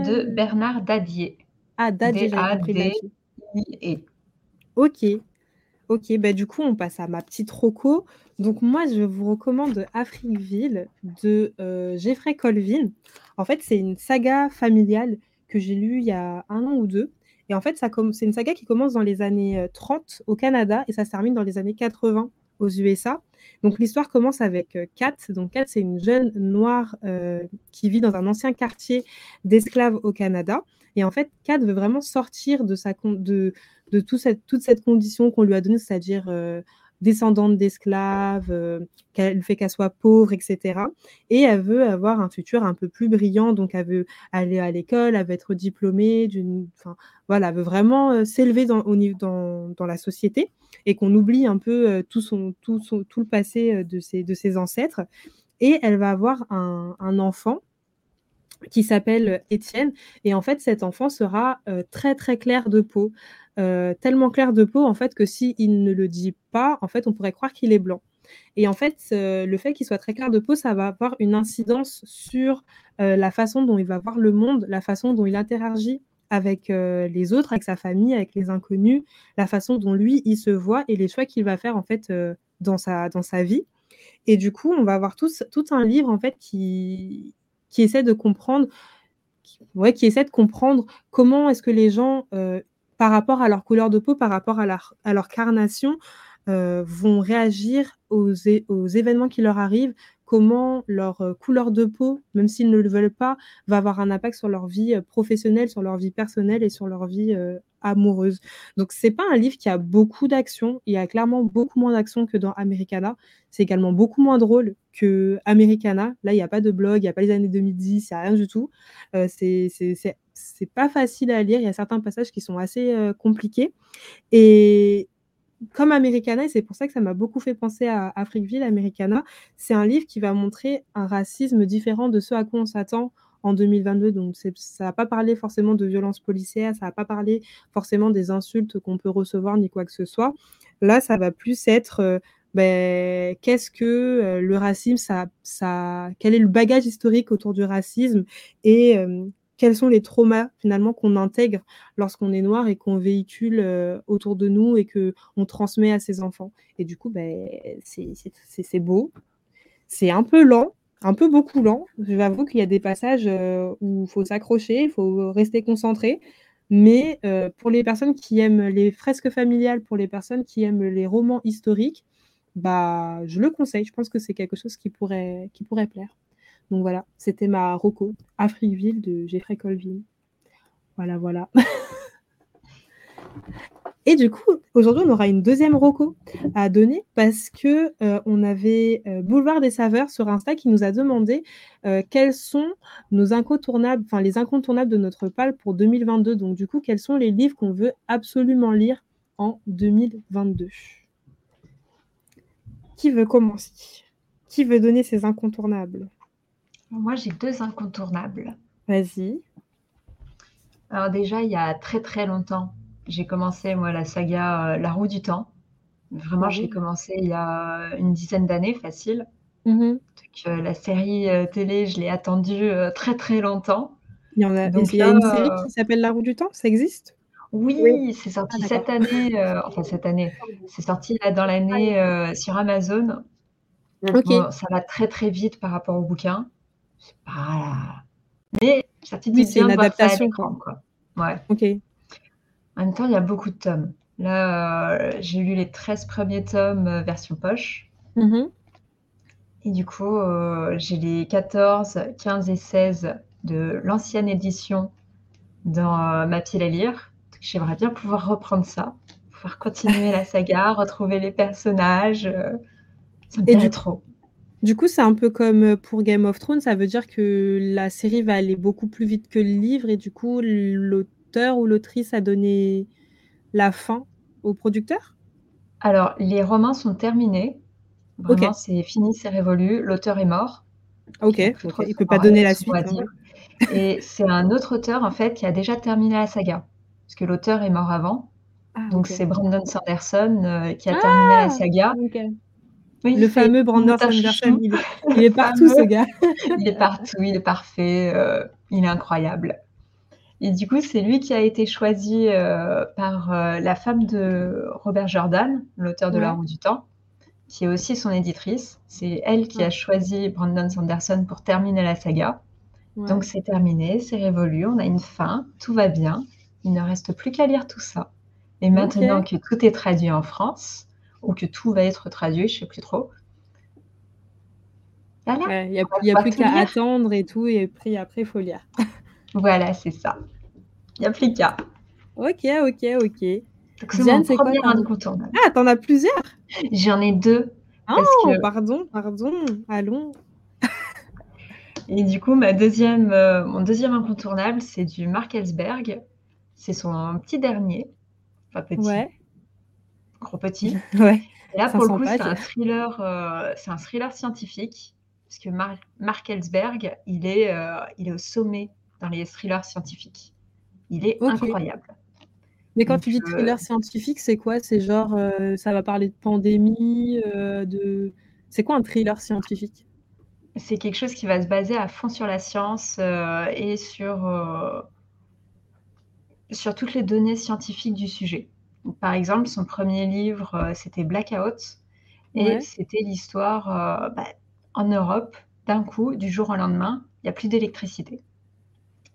De Bernard Dadier. Ah, Dadier, D-A-D-I-E. Ok. Ok, bah du coup, on passe à ma petite roco. Donc, moi, je vous recommande Afriqueville de euh, Jeffrey Colvin. En fait, c'est une saga familiale que j'ai lue il y a un an ou deux. Et en fait, c'est une saga qui commence dans les années 30 euh, au Canada et ça se termine dans les années 80 aux USA. Donc l'histoire commence avec euh, Kat. Donc Kat, c'est une jeune noire euh, qui vit dans un ancien quartier d'esclaves au Canada. Et en fait, Kat veut vraiment sortir de, tout cette, toute cette condition qu'on lui a donnée, c'est-à-dire descendante d'esclaves, qu'elle fait qu'elle soit pauvre, etc. Et elle veut avoir un futur un peu plus brillant, donc elle veut aller à l'école, elle veut être diplômée, d'une, enfin, voilà, elle veut vraiment s'élever dans, dans, dans la société et qu'on oublie un peu euh, tout, son, tout, son, tout le passé euh, de ses, de ses ancêtres. Et elle va avoir un, un enfant qui s'appelle Étienne. Et en fait, cet enfant sera euh, très, très clair de peau. Tellement clair de peau, en fait, que s'il il ne le dit pas, en fait, on pourrait croire qu'il est blanc. Et en fait, le fait qu'il soit très clair de peau, ça va avoir une incidence sur la façon dont il va voir le monde, la façon dont il interagit avec les autres, avec sa famille, avec les inconnus, la façon dont lui, il se voit et les choix qu'il va faire en fait dans, sa, dans sa vie. Et du coup, on va avoir tout, tout un livre en fait qui, qui essaie de comprendre, ouais, qui essaie de comprendre comment est-ce que les gens par rapport à leur couleur de peau, par rapport à leur, carnation, euh, vont réagir aux, événements qui leur arrivent, comment leur euh, couleur de peau, même s'ils ne le veulent pas, va avoir un impact sur leur vie euh, professionnelle, sur leur vie personnelle et sur leur vie amoureuse. Donc c'est pas un livre qui a beaucoup d'action, il y a clairement beaucoup moins d'action que dans Americana. C'est également beaucoup moins drôle que Americana. Là, il n'y a pas de blog, il n'y a pas les années 2010, il n'y a rien du tout. Euh, c'est pas facile à lire, il y a certains passages qui sont assez compliqués. Et comme Americana, et c'est pour ça que ça m'a beaucoup fait penser à Afriqueville, Americana, c'est un livre qui va montrer un racisme différent de ce à quoi on s'attend en 2022. Donc, ça n'a pas parlé forcément de violence policière, ça n'a pas parlé forcément des insultes qu'on peut recevoir ni quoi que ce soit. Là, ça va plus être euh, ben, qu'est-ce que euh, le racisme, ça, ça, quel est le bagage historique autour du racisme et euh, quels sont les traumas finalement qu'on intègre lorsqu'on est noir et qu'on véhicule euh, autour de nous et que on transmet à ses enfants. Et du coup, ben, c'est beau. C'est un peu lent, un peu beaucoup lent. Je avoue qu'il y a des passages euh, où il faut s'accrocher, il faut rester concentré. Mais euh, pour les personnes qui aiment les fresques familiales, pour les personnes qui aiment les romans historiques, bah, je le conseille. Je pense que c'est quelque chose qui pourrait plaire. Donc voilà, c'était ma Rocco, Afriqueville de Jeffrey Colvin. Voilà, voilà. Et du coup, aujourd'hui, on aura une deuxième Rocco à donner parce que euh, on avait euh, Boulevard des Saveurs sur Insta qui nous a demandé euh, quels sont nos incontournables, enfin les incontournables de notre pal pour 2022. Donc du coup, quels sont les livres qu'on veut absolument lire en 2022 Qui veut commencer? Qui veut donner ses incontournables? Moi, j'ai deux incontournables. Vas-y. Alors déjà, il y a très très longtemps, j'ai commencé moi la saga euh, La Roue du Temps. Vraiment, j'ai commencé il y a une dizaine d'années, facile. Mm-hmm. Donc, la série euh, télé, je l'ai attendue euh, très très longtemps. Il y, en a, Donc, il y a une série qui s'appelle La Roue du Temps, ça existe? Oui, c'est sorti ah, cette année, enfin cette année, c'est sorti là, dans l'année sur Amazon. Ok. ça va très très vite par rapport au bouquin c'est pas. Mais ça te dit c'est une adaptation. quoi. Ouais. Ok. En même temps, il y a beaucoup de tomes. Là, euh, j'ai lu les 13 premiers tomes euh, version poche. Mm-hmm. Et du coup, euh, j'ai les 14, 15 et 16 de l'ancienne édition dans ma pile à lire. J'aimerais bien pouvoir reprendre ça, pouvoir continuer la saga, retrouver les personnages. ça me plaît trop. Du coup, c'est un peu comme euh, pour Game of Thrones, ça veut dire que la série va aller beaucoup plus vite que le livre et du coup, l'auteur ou l'autrice a donné la fin au producteur? Alors, les romans sont terminés. Vraiment, c'est fini, c'est révolu. L'auteur est mort. OK, il ne peut pas donner la suite, hein. Et c'est un autre auteur, en fait, qui a déjà terminé la saga. Parce que l'auteur est mort avant. Ah, Donc, c'est Brandon Sanderson euh, qui a terminé la ah! Saga le fameux Brandon Sanderson, il, est partout ce gars. il est partout, il est parfait, euh, il est incroyable. Et du coup, c'est lui qui a été choisi euh, par euh, la femme de Robert Jordan, l'auteur de La roue du temps, qui est aussi son éditrice. C'est elle qui a choisi Brandon Sanderson pour terminer la saga. Donc c'est terminé, c'est révolu, on a une fin, tout va bien. Il ne reste plus qu'à lire tout ça. Et maintenant que tout est traduit en France, ou que tout va être traduit, je ne sais plus trop. Il n'y a, plus qu'à attendre et tout, et puis après, il faut lire. voilà, c'est ça. Il n'y a plus qu'à. Ok, ok, ok. Donc, c'est mon incontournable. Ah, t'en as plusieurs? J'en ai deux. Oh, pardon, pardon, allons. et du coup, ma deuxième, euh, mon deuxième incontournable, c'est du Mark Ellsberg. C'est son petit dernier. Enfin, petit. Ouais gros petit. ouais. Et là, pour le coup, c'est un thriller, euh, c'est un thriller scientifique, parce que Mark Ellsberg, il est, euh, il est au sommet dans les thrillers scientifiques. Il est incroyable. Mais quand tu dis thriller scientifique, c'est quoi? C'est genre, euh, ça va parler de pandémie, de. C'est quoi un thriller scientifique? C'est quelque chose qui va se baser à fond sur la science et sur, sur toutes les données scientifiques du sujet. Par exemple, son premier livre, euh, c'était Blackout. Et c'était l'histoire euh, bah, en Europe, d'un coup, du jour au lendemain, il n'y a plus d'électricité.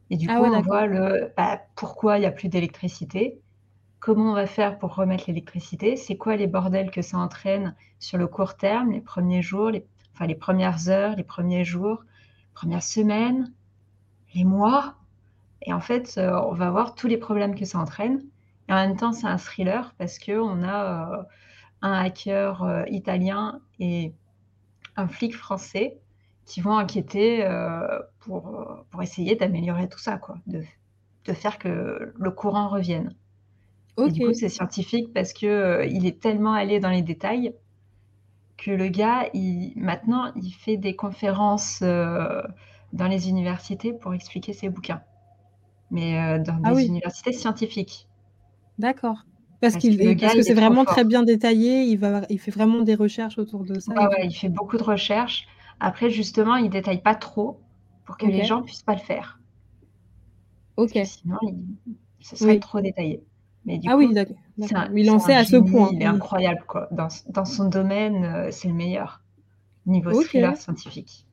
Et du ah coup, on voit le, bah, pourquoi il n'y a plus d'électricité. comment on va faire pour remettre l'électricité, c'est quoi les bordels que ça entraîne sur le court terme, les premiers jours, les, enfin les premières heures, les premiers jours, les premières semaines, les mois. Et en fait, euh, on va voir tous les problèmes que ça entraîne. Et en même temps, c'est un thriller parce qu'on a euh, un hacker euh, italien et un flic français qui vont enquêter pour, pour essayer d'améliorer tout ça, quoi, de, de faire que le courant revienne. Et du coup, c'est scientifique parce que euh, il est tellement allé dans les détails que le gars, il, maintenant, il fait des conférences euh, dans les universités pour expliquer ses bouquins. Mais euh, dans Ah des oui. universités scientifiques. D'accord. Parce que parce c'est vraiment très bien détaillé, il va il fait vraiment des recherches autour de ça ouais, il fait beaucoup de recherches. Après, justement, il détaille pas trop pour que les gens puissent pas le faire. OK. sinon, il, ce serait Oui. trop détaillé. Mais du Ah oui, coup, d'accord. Il en sait à ce point. il est incroyable, quoi. Dans, dans son domaine, euh, c'est le meilleur. Niveau thriller scientifique.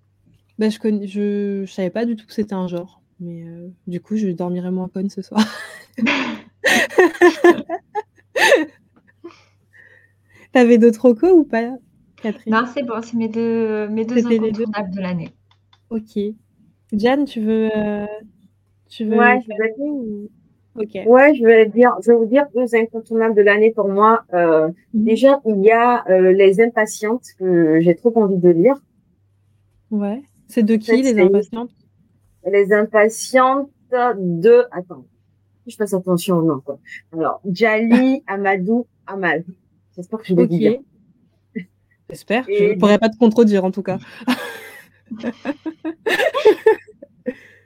Bah, je connais je je savais pas du tout que c'était un genre, mais heu, du coup, je dormirai moins conne ce soir. Tu avais d'autres recos ou pas, Catherine? Non, c'est bon, c'est mes 2 mes 2 C'était les 2? incontournables de l'année. OK. Jeanne, tu veux, heu, tu veux Ouais, je vais, ou OK. ouais, je vais dire, je vais vous dire deux incontournables de l'année pour moi. Euh, Mmh. déjà, il y a euh, Les Impatientes que j'ai trop envie de lire. Ouais. C'est de En qui, fait, Les Impatientes? Les Impatientes de, attends, je passe attention au nom, quoi. Alors, Jali Amadou Amal. J'espère que je l'ai dit bien. OK. J'espère. Je Et pourrais pas te contredire, en tout cas.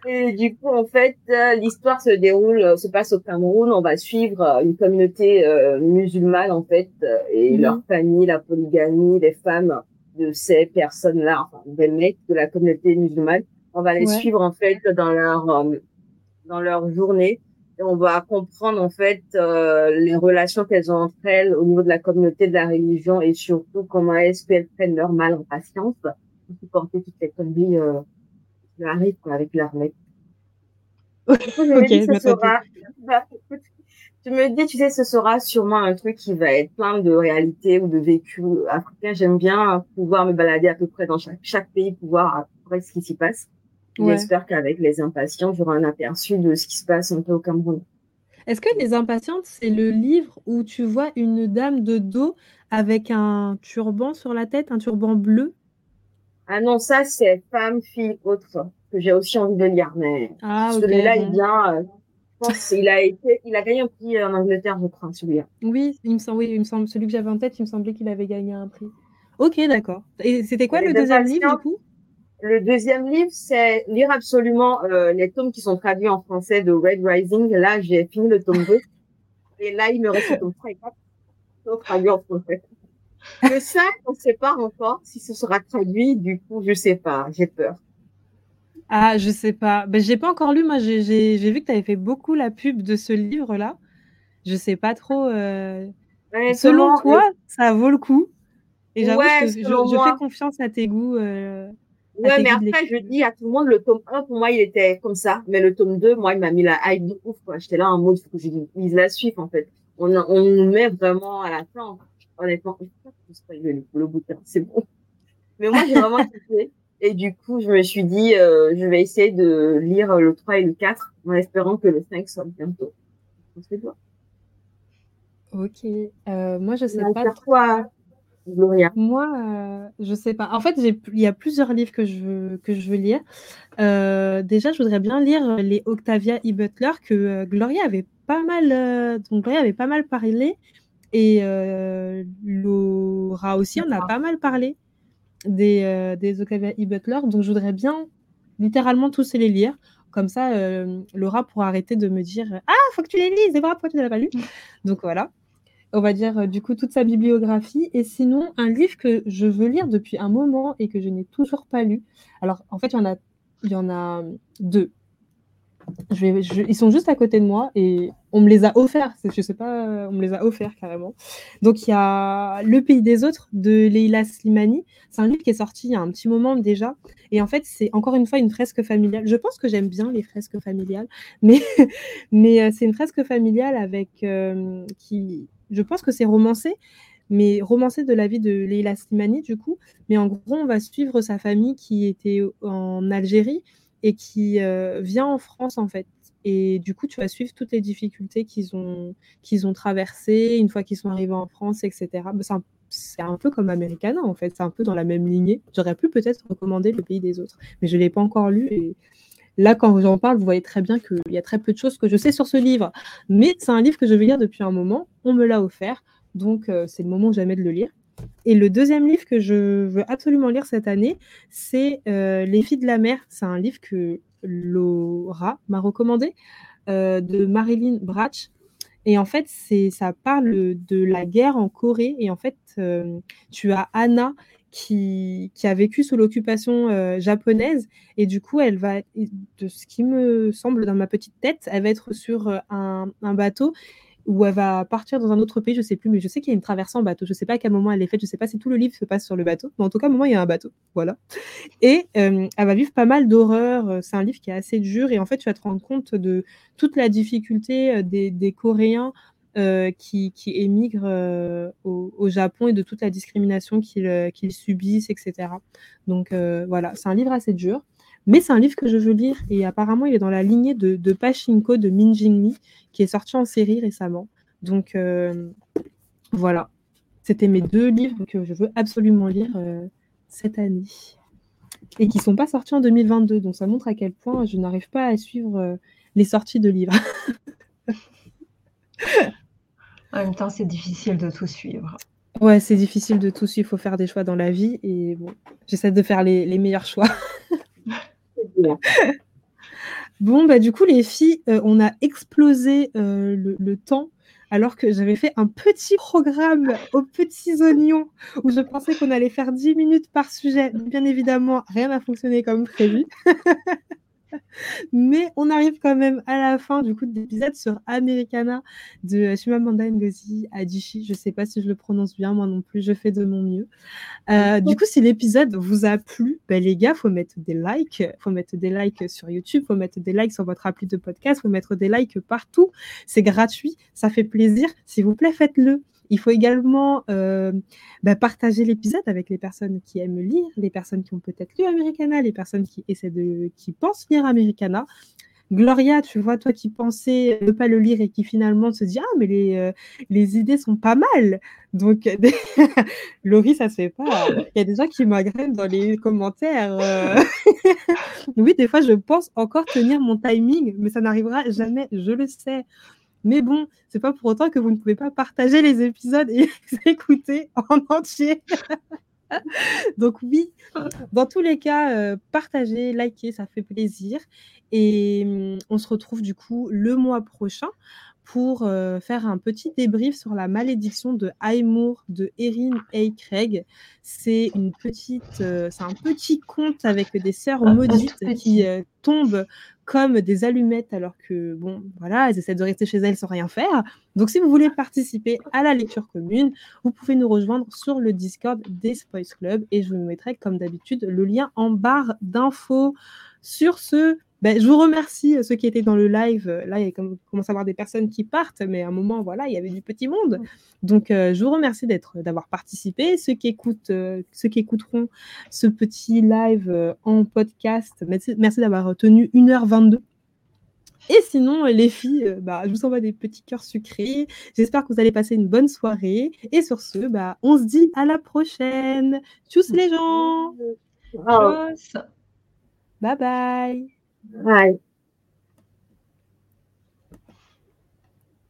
Et du coup, en fait, euh, l'histoire se déroule, euh, se passe au Cameroun. On va suivre euh, une communauté euh, musulmane, en fait, et Mmh leur famille, la polygamie, les femmes de ces personnes-là, enfin, des mecs de la communauté musulmane. On va les Ouais. suivre, en fait, dans leur, euh, dans leur journée. Et on va comprendre, en fait, euh, les relations qu'elles ont entre elles au niveau de la communauté, de la religion, et surtout comment est-ce qu'elles prennent leur mal en patience pour supporter toutes les conneries euh, qui arrivent, quoi, avec OK, ce t'inquiète. sera, je me dis, tu sais, ce sera sûrement un truc qui va être plein de réalité ou de vécu africain. J'aime bien pouvoir me balader à peu près dans chaque, chaque pays, pouvoir à peu près ce qui s'y passe. Ouais. J'espère qu'avec les impatients, j'aurai un aperçu de ce qui se passe un peu au Cameroun. Est-ce que Les Impatientes, c'est le livre où tu vois une dame de dos avec un turban sur la tête, un turban bleu? Ah non, ça, c'est femme, fille, autre, que j'ai aussi envie de lire. Mais Ah celui-là, il vient, euh, je pense, il a été, il a gagné un prix en Angleterre, je crois, celui-là. Oui, il me semble oui, il me semble celui que j'avais en tête, il me semblait qu'il avait gagné un prix. OK, d'accord. Et c'était quoi Et le 2e livre, du coup? Le deuxième livre, c'est lire absolument euh, les tomes qui sont traduits en français de Red Rising. Là, j'ai fini le tome 2. Et là, il me reste le tome 3 et 4 qui sont traduits en français. Le 5, on ne sait pas encore si ce sera traduit. Du coup, je sais pas. J'ai peur. Ah, je sais pas. Beh, j'ai pas encore lu, moi, j'ai vu que tu avais fait beaucoup la pub de ce livre-là. Je sais pas trop, heu, selon le... toi, ça vaut le coup? Et j'avoue, ouais, te je fais confiance à tes goûts, heu, à Ouais, mais après, je dis à tout le monde, le tome 1, pour moi, il était comme ça. Mais le tome 2, moi, il m'a mis la hype de ouf, quoi. J'étais là en mode, faut que je lise la suite, en fait. On, on nous met vraiment à la fin. Honnêtement, je sais pas le, le bouquin, c'est bon. Mais moi, j'ai vraiment kiffé. Et du coup, je me suis dit, euh, je vais essayer de lire le 3 et le 4 en espérant que le 5 sorte bientôt. On se voit. OK. Heu, moi, je sais va pas trop. quoi, Gloria? Moi, heu, je sais pas. En fait, il y a plusieurs livres que je veux que je veux lire. Heu, déjà, je voudrais bien lire les Octavia E. Butler que, heu, Gloria avait pas mal, heu, dont Gloria avait pas mal parlé et Laura aussi en a pas mal parlé des, des Octavia E. Butler. Donc je voudrais bien littéralement tous les lire. Comme ça, Laura pourra arrêter de me dire: «Ah, faut que tu les lises, Déborah, pourquoi tu ne l'as pas lu?» donc voilà. On va dire, heu, du coup, toute sa bibliographie et sinon, un livre que je veux lire depuis un moment et que je n'ai toujours pas lu. Alors, en fait, il y en a il y en a, 2. je vais, ils sont juste à côté de moi et on me les a offerts. Je sais pas, on me les a offerts carrément. Donc il y a Le Pays des Autres de Leila Slimani. C'est un livre qui est sorti il y a un petit moment déjà. Et en fait, c'est encore une fois une fresque familiale. Je pense que j'aime bien les fresques familiales, mais, mais euh, c'est une fresque familiale avec euh, qui, je pense que c'est romancé, mais romancé de la vie de Leila Slimani du coup. Mais en gros, on va suivre sa famille qui était en Algérie et qui euh, vient en France en fait. Et du coup, tu vas suivre toutes les difficultés qu'ils ont, ont traversées une fois qu'ils sont arrivés en France, etc. C'est un, peu comme Americana en fait, c'est un peu dans la même lignée. J'aurais pu peut-être recommander Le Pays des Autres, mais je ne l'ai pas encore lu. Là, quand j'en parle, vous voyez très bien qu'il y a très peu de choses que je sais sur ce livre. Mais c'est un livre que je veux lire depuis un moment. On me l'a offert, donc euh, c'est le moment jamais de le lire. Et le deuxième livre que je veux absolument lire cette année, c'est euh, Les filles de la mer. C'est un livre que Laura m'a recommandé, euh, de Marilyn Brach. Et en fait, ça parle de la guerre en Corée. Et en fait, tu as Anna qui, a vécu sous l'occupation japonaise. Et du coup, elle va, de ce qui me semble dans ma petite tête, elle va être sur un, un bateau où elle va partir dans un autre pays, je sais plus, mais je sais qu'il y a une traversée en bateau. Je sais pas à quel moment elle est faite, je sais pas si tout le livre se passe sur le bateau, mais en tout cas, à un moment, il y a un bateau. Voilà. Et euh, elle va vivre pas mal d'horreurs. C'est un livre qui est assez dur et en fait, tu vas te rendre compte de toute la difficulté euh, des, Coréens euh, qui, qui, émigrent au, Japon et de toute la discrimination qu'ils subissent, etc. Donc voilà, c'est un livre assez dur. Mais c'est un livre que je veux lire et apparemment il est dans la lignée de, de Pachinko de Min qui est sorti en série récemment. Donc euh, voilà, c'était mes deux livres que je veux absolument lire euh, cette année et qui ne sont pas sortis en 2022. Donc ça montre à quel point je n'arrive pas à suivre euh, les sorties de livres. en même temps, c'est difficile de tout suivre. Ouais, c'est difficile de tout suivre. Il faut faire des choix dans la vie et bon, j'essaie de faire les, meilleurs choix. Bon, bah, du coup, les filles, euh, on a explosé euh, le, temps alors que j'avais fait un petit programme aux petits oignons où je pensais qu'on allait faire 10 minutes par sujet. Bien évidemment, rien n'a fonctionné comme prévu. Mais on arrive quand même à la fin du coup de l'épisode sur Americana de Shimamanda Ngozi Adichie. Je ne sais pas si je le prononce bien, moi non plus, je fais de mon mieux. Euh, du coup, si l'épisode vous a plu, ben, les gars, faut mettre des likes, faut mettre des likes sur YouTube, faut mettre des likes sur votre appli de podcast, faut mettre des likes partout. C'est gratuit, ça fait plaisir. S'il vous plaît, faites-le. Il faut également euh, bah, partager l'épisode avec les personnes qui aiment lire, les personnes qui ont peut-être lu Americana, les personnes qui essaient de, pensent lire Americana. Gloria, tu vois, toi qui pensais ne pas le lire et qui finalement se dit Ah, mais les, euh, idées sont pas mal. Donc, Laurie, ça se fait pas. Il y a des gens qui m'agrènent dans les commentaires. Euh. oui, des fois, je pense encore tenir mon timing, mais ça n'arrivera jamais, je le sais. Mais bon, c'est pas pour autant que vous ne pouvez pas partager les épisodes et les écouter en entier. Donc oui, dans tous les cas, euh, partagez, likez, ça fait plaisir. Et hum, on se retrouve du coup le mois prochain pour euh, faire un petit débrief sur la malédiction de Aymur de Erin A. Craig. C'est une petite, euh, c'est un petit conte avec des sœurs maudites qui tombent comme des allumettes alors que, bon, voilà, elles essaient de rester chez elles sans rien faire. Donc, si vous voulez participer à la lecture commune, vous pouvez nous rejoindre sur le Discord des Spice Club et je vous mettrai, comme d'habitude, le lien en barre d'infos. Sur ce, ben, je vous remercie euh, ceux qui étaient dans le live. Euh, là, il commence à y avoir des personnes qui partent, mais à un moment, voilà, il y avait du petit monde. Donc, euh, je vous remercie d'être, d'avoir participé. Ceux qui écoutent, ceux qui écouteront ce petit live en podcast, merci, d'avoir tenu 1h22. Et sinon, les filles, bah, je vous envoie des petits cœurs sucrés. J'espère que vous allez passer une bonne soirée. Et sur ce, bah, on se dit à la prochaine. Tchuss les gens. Bye bye. Bye.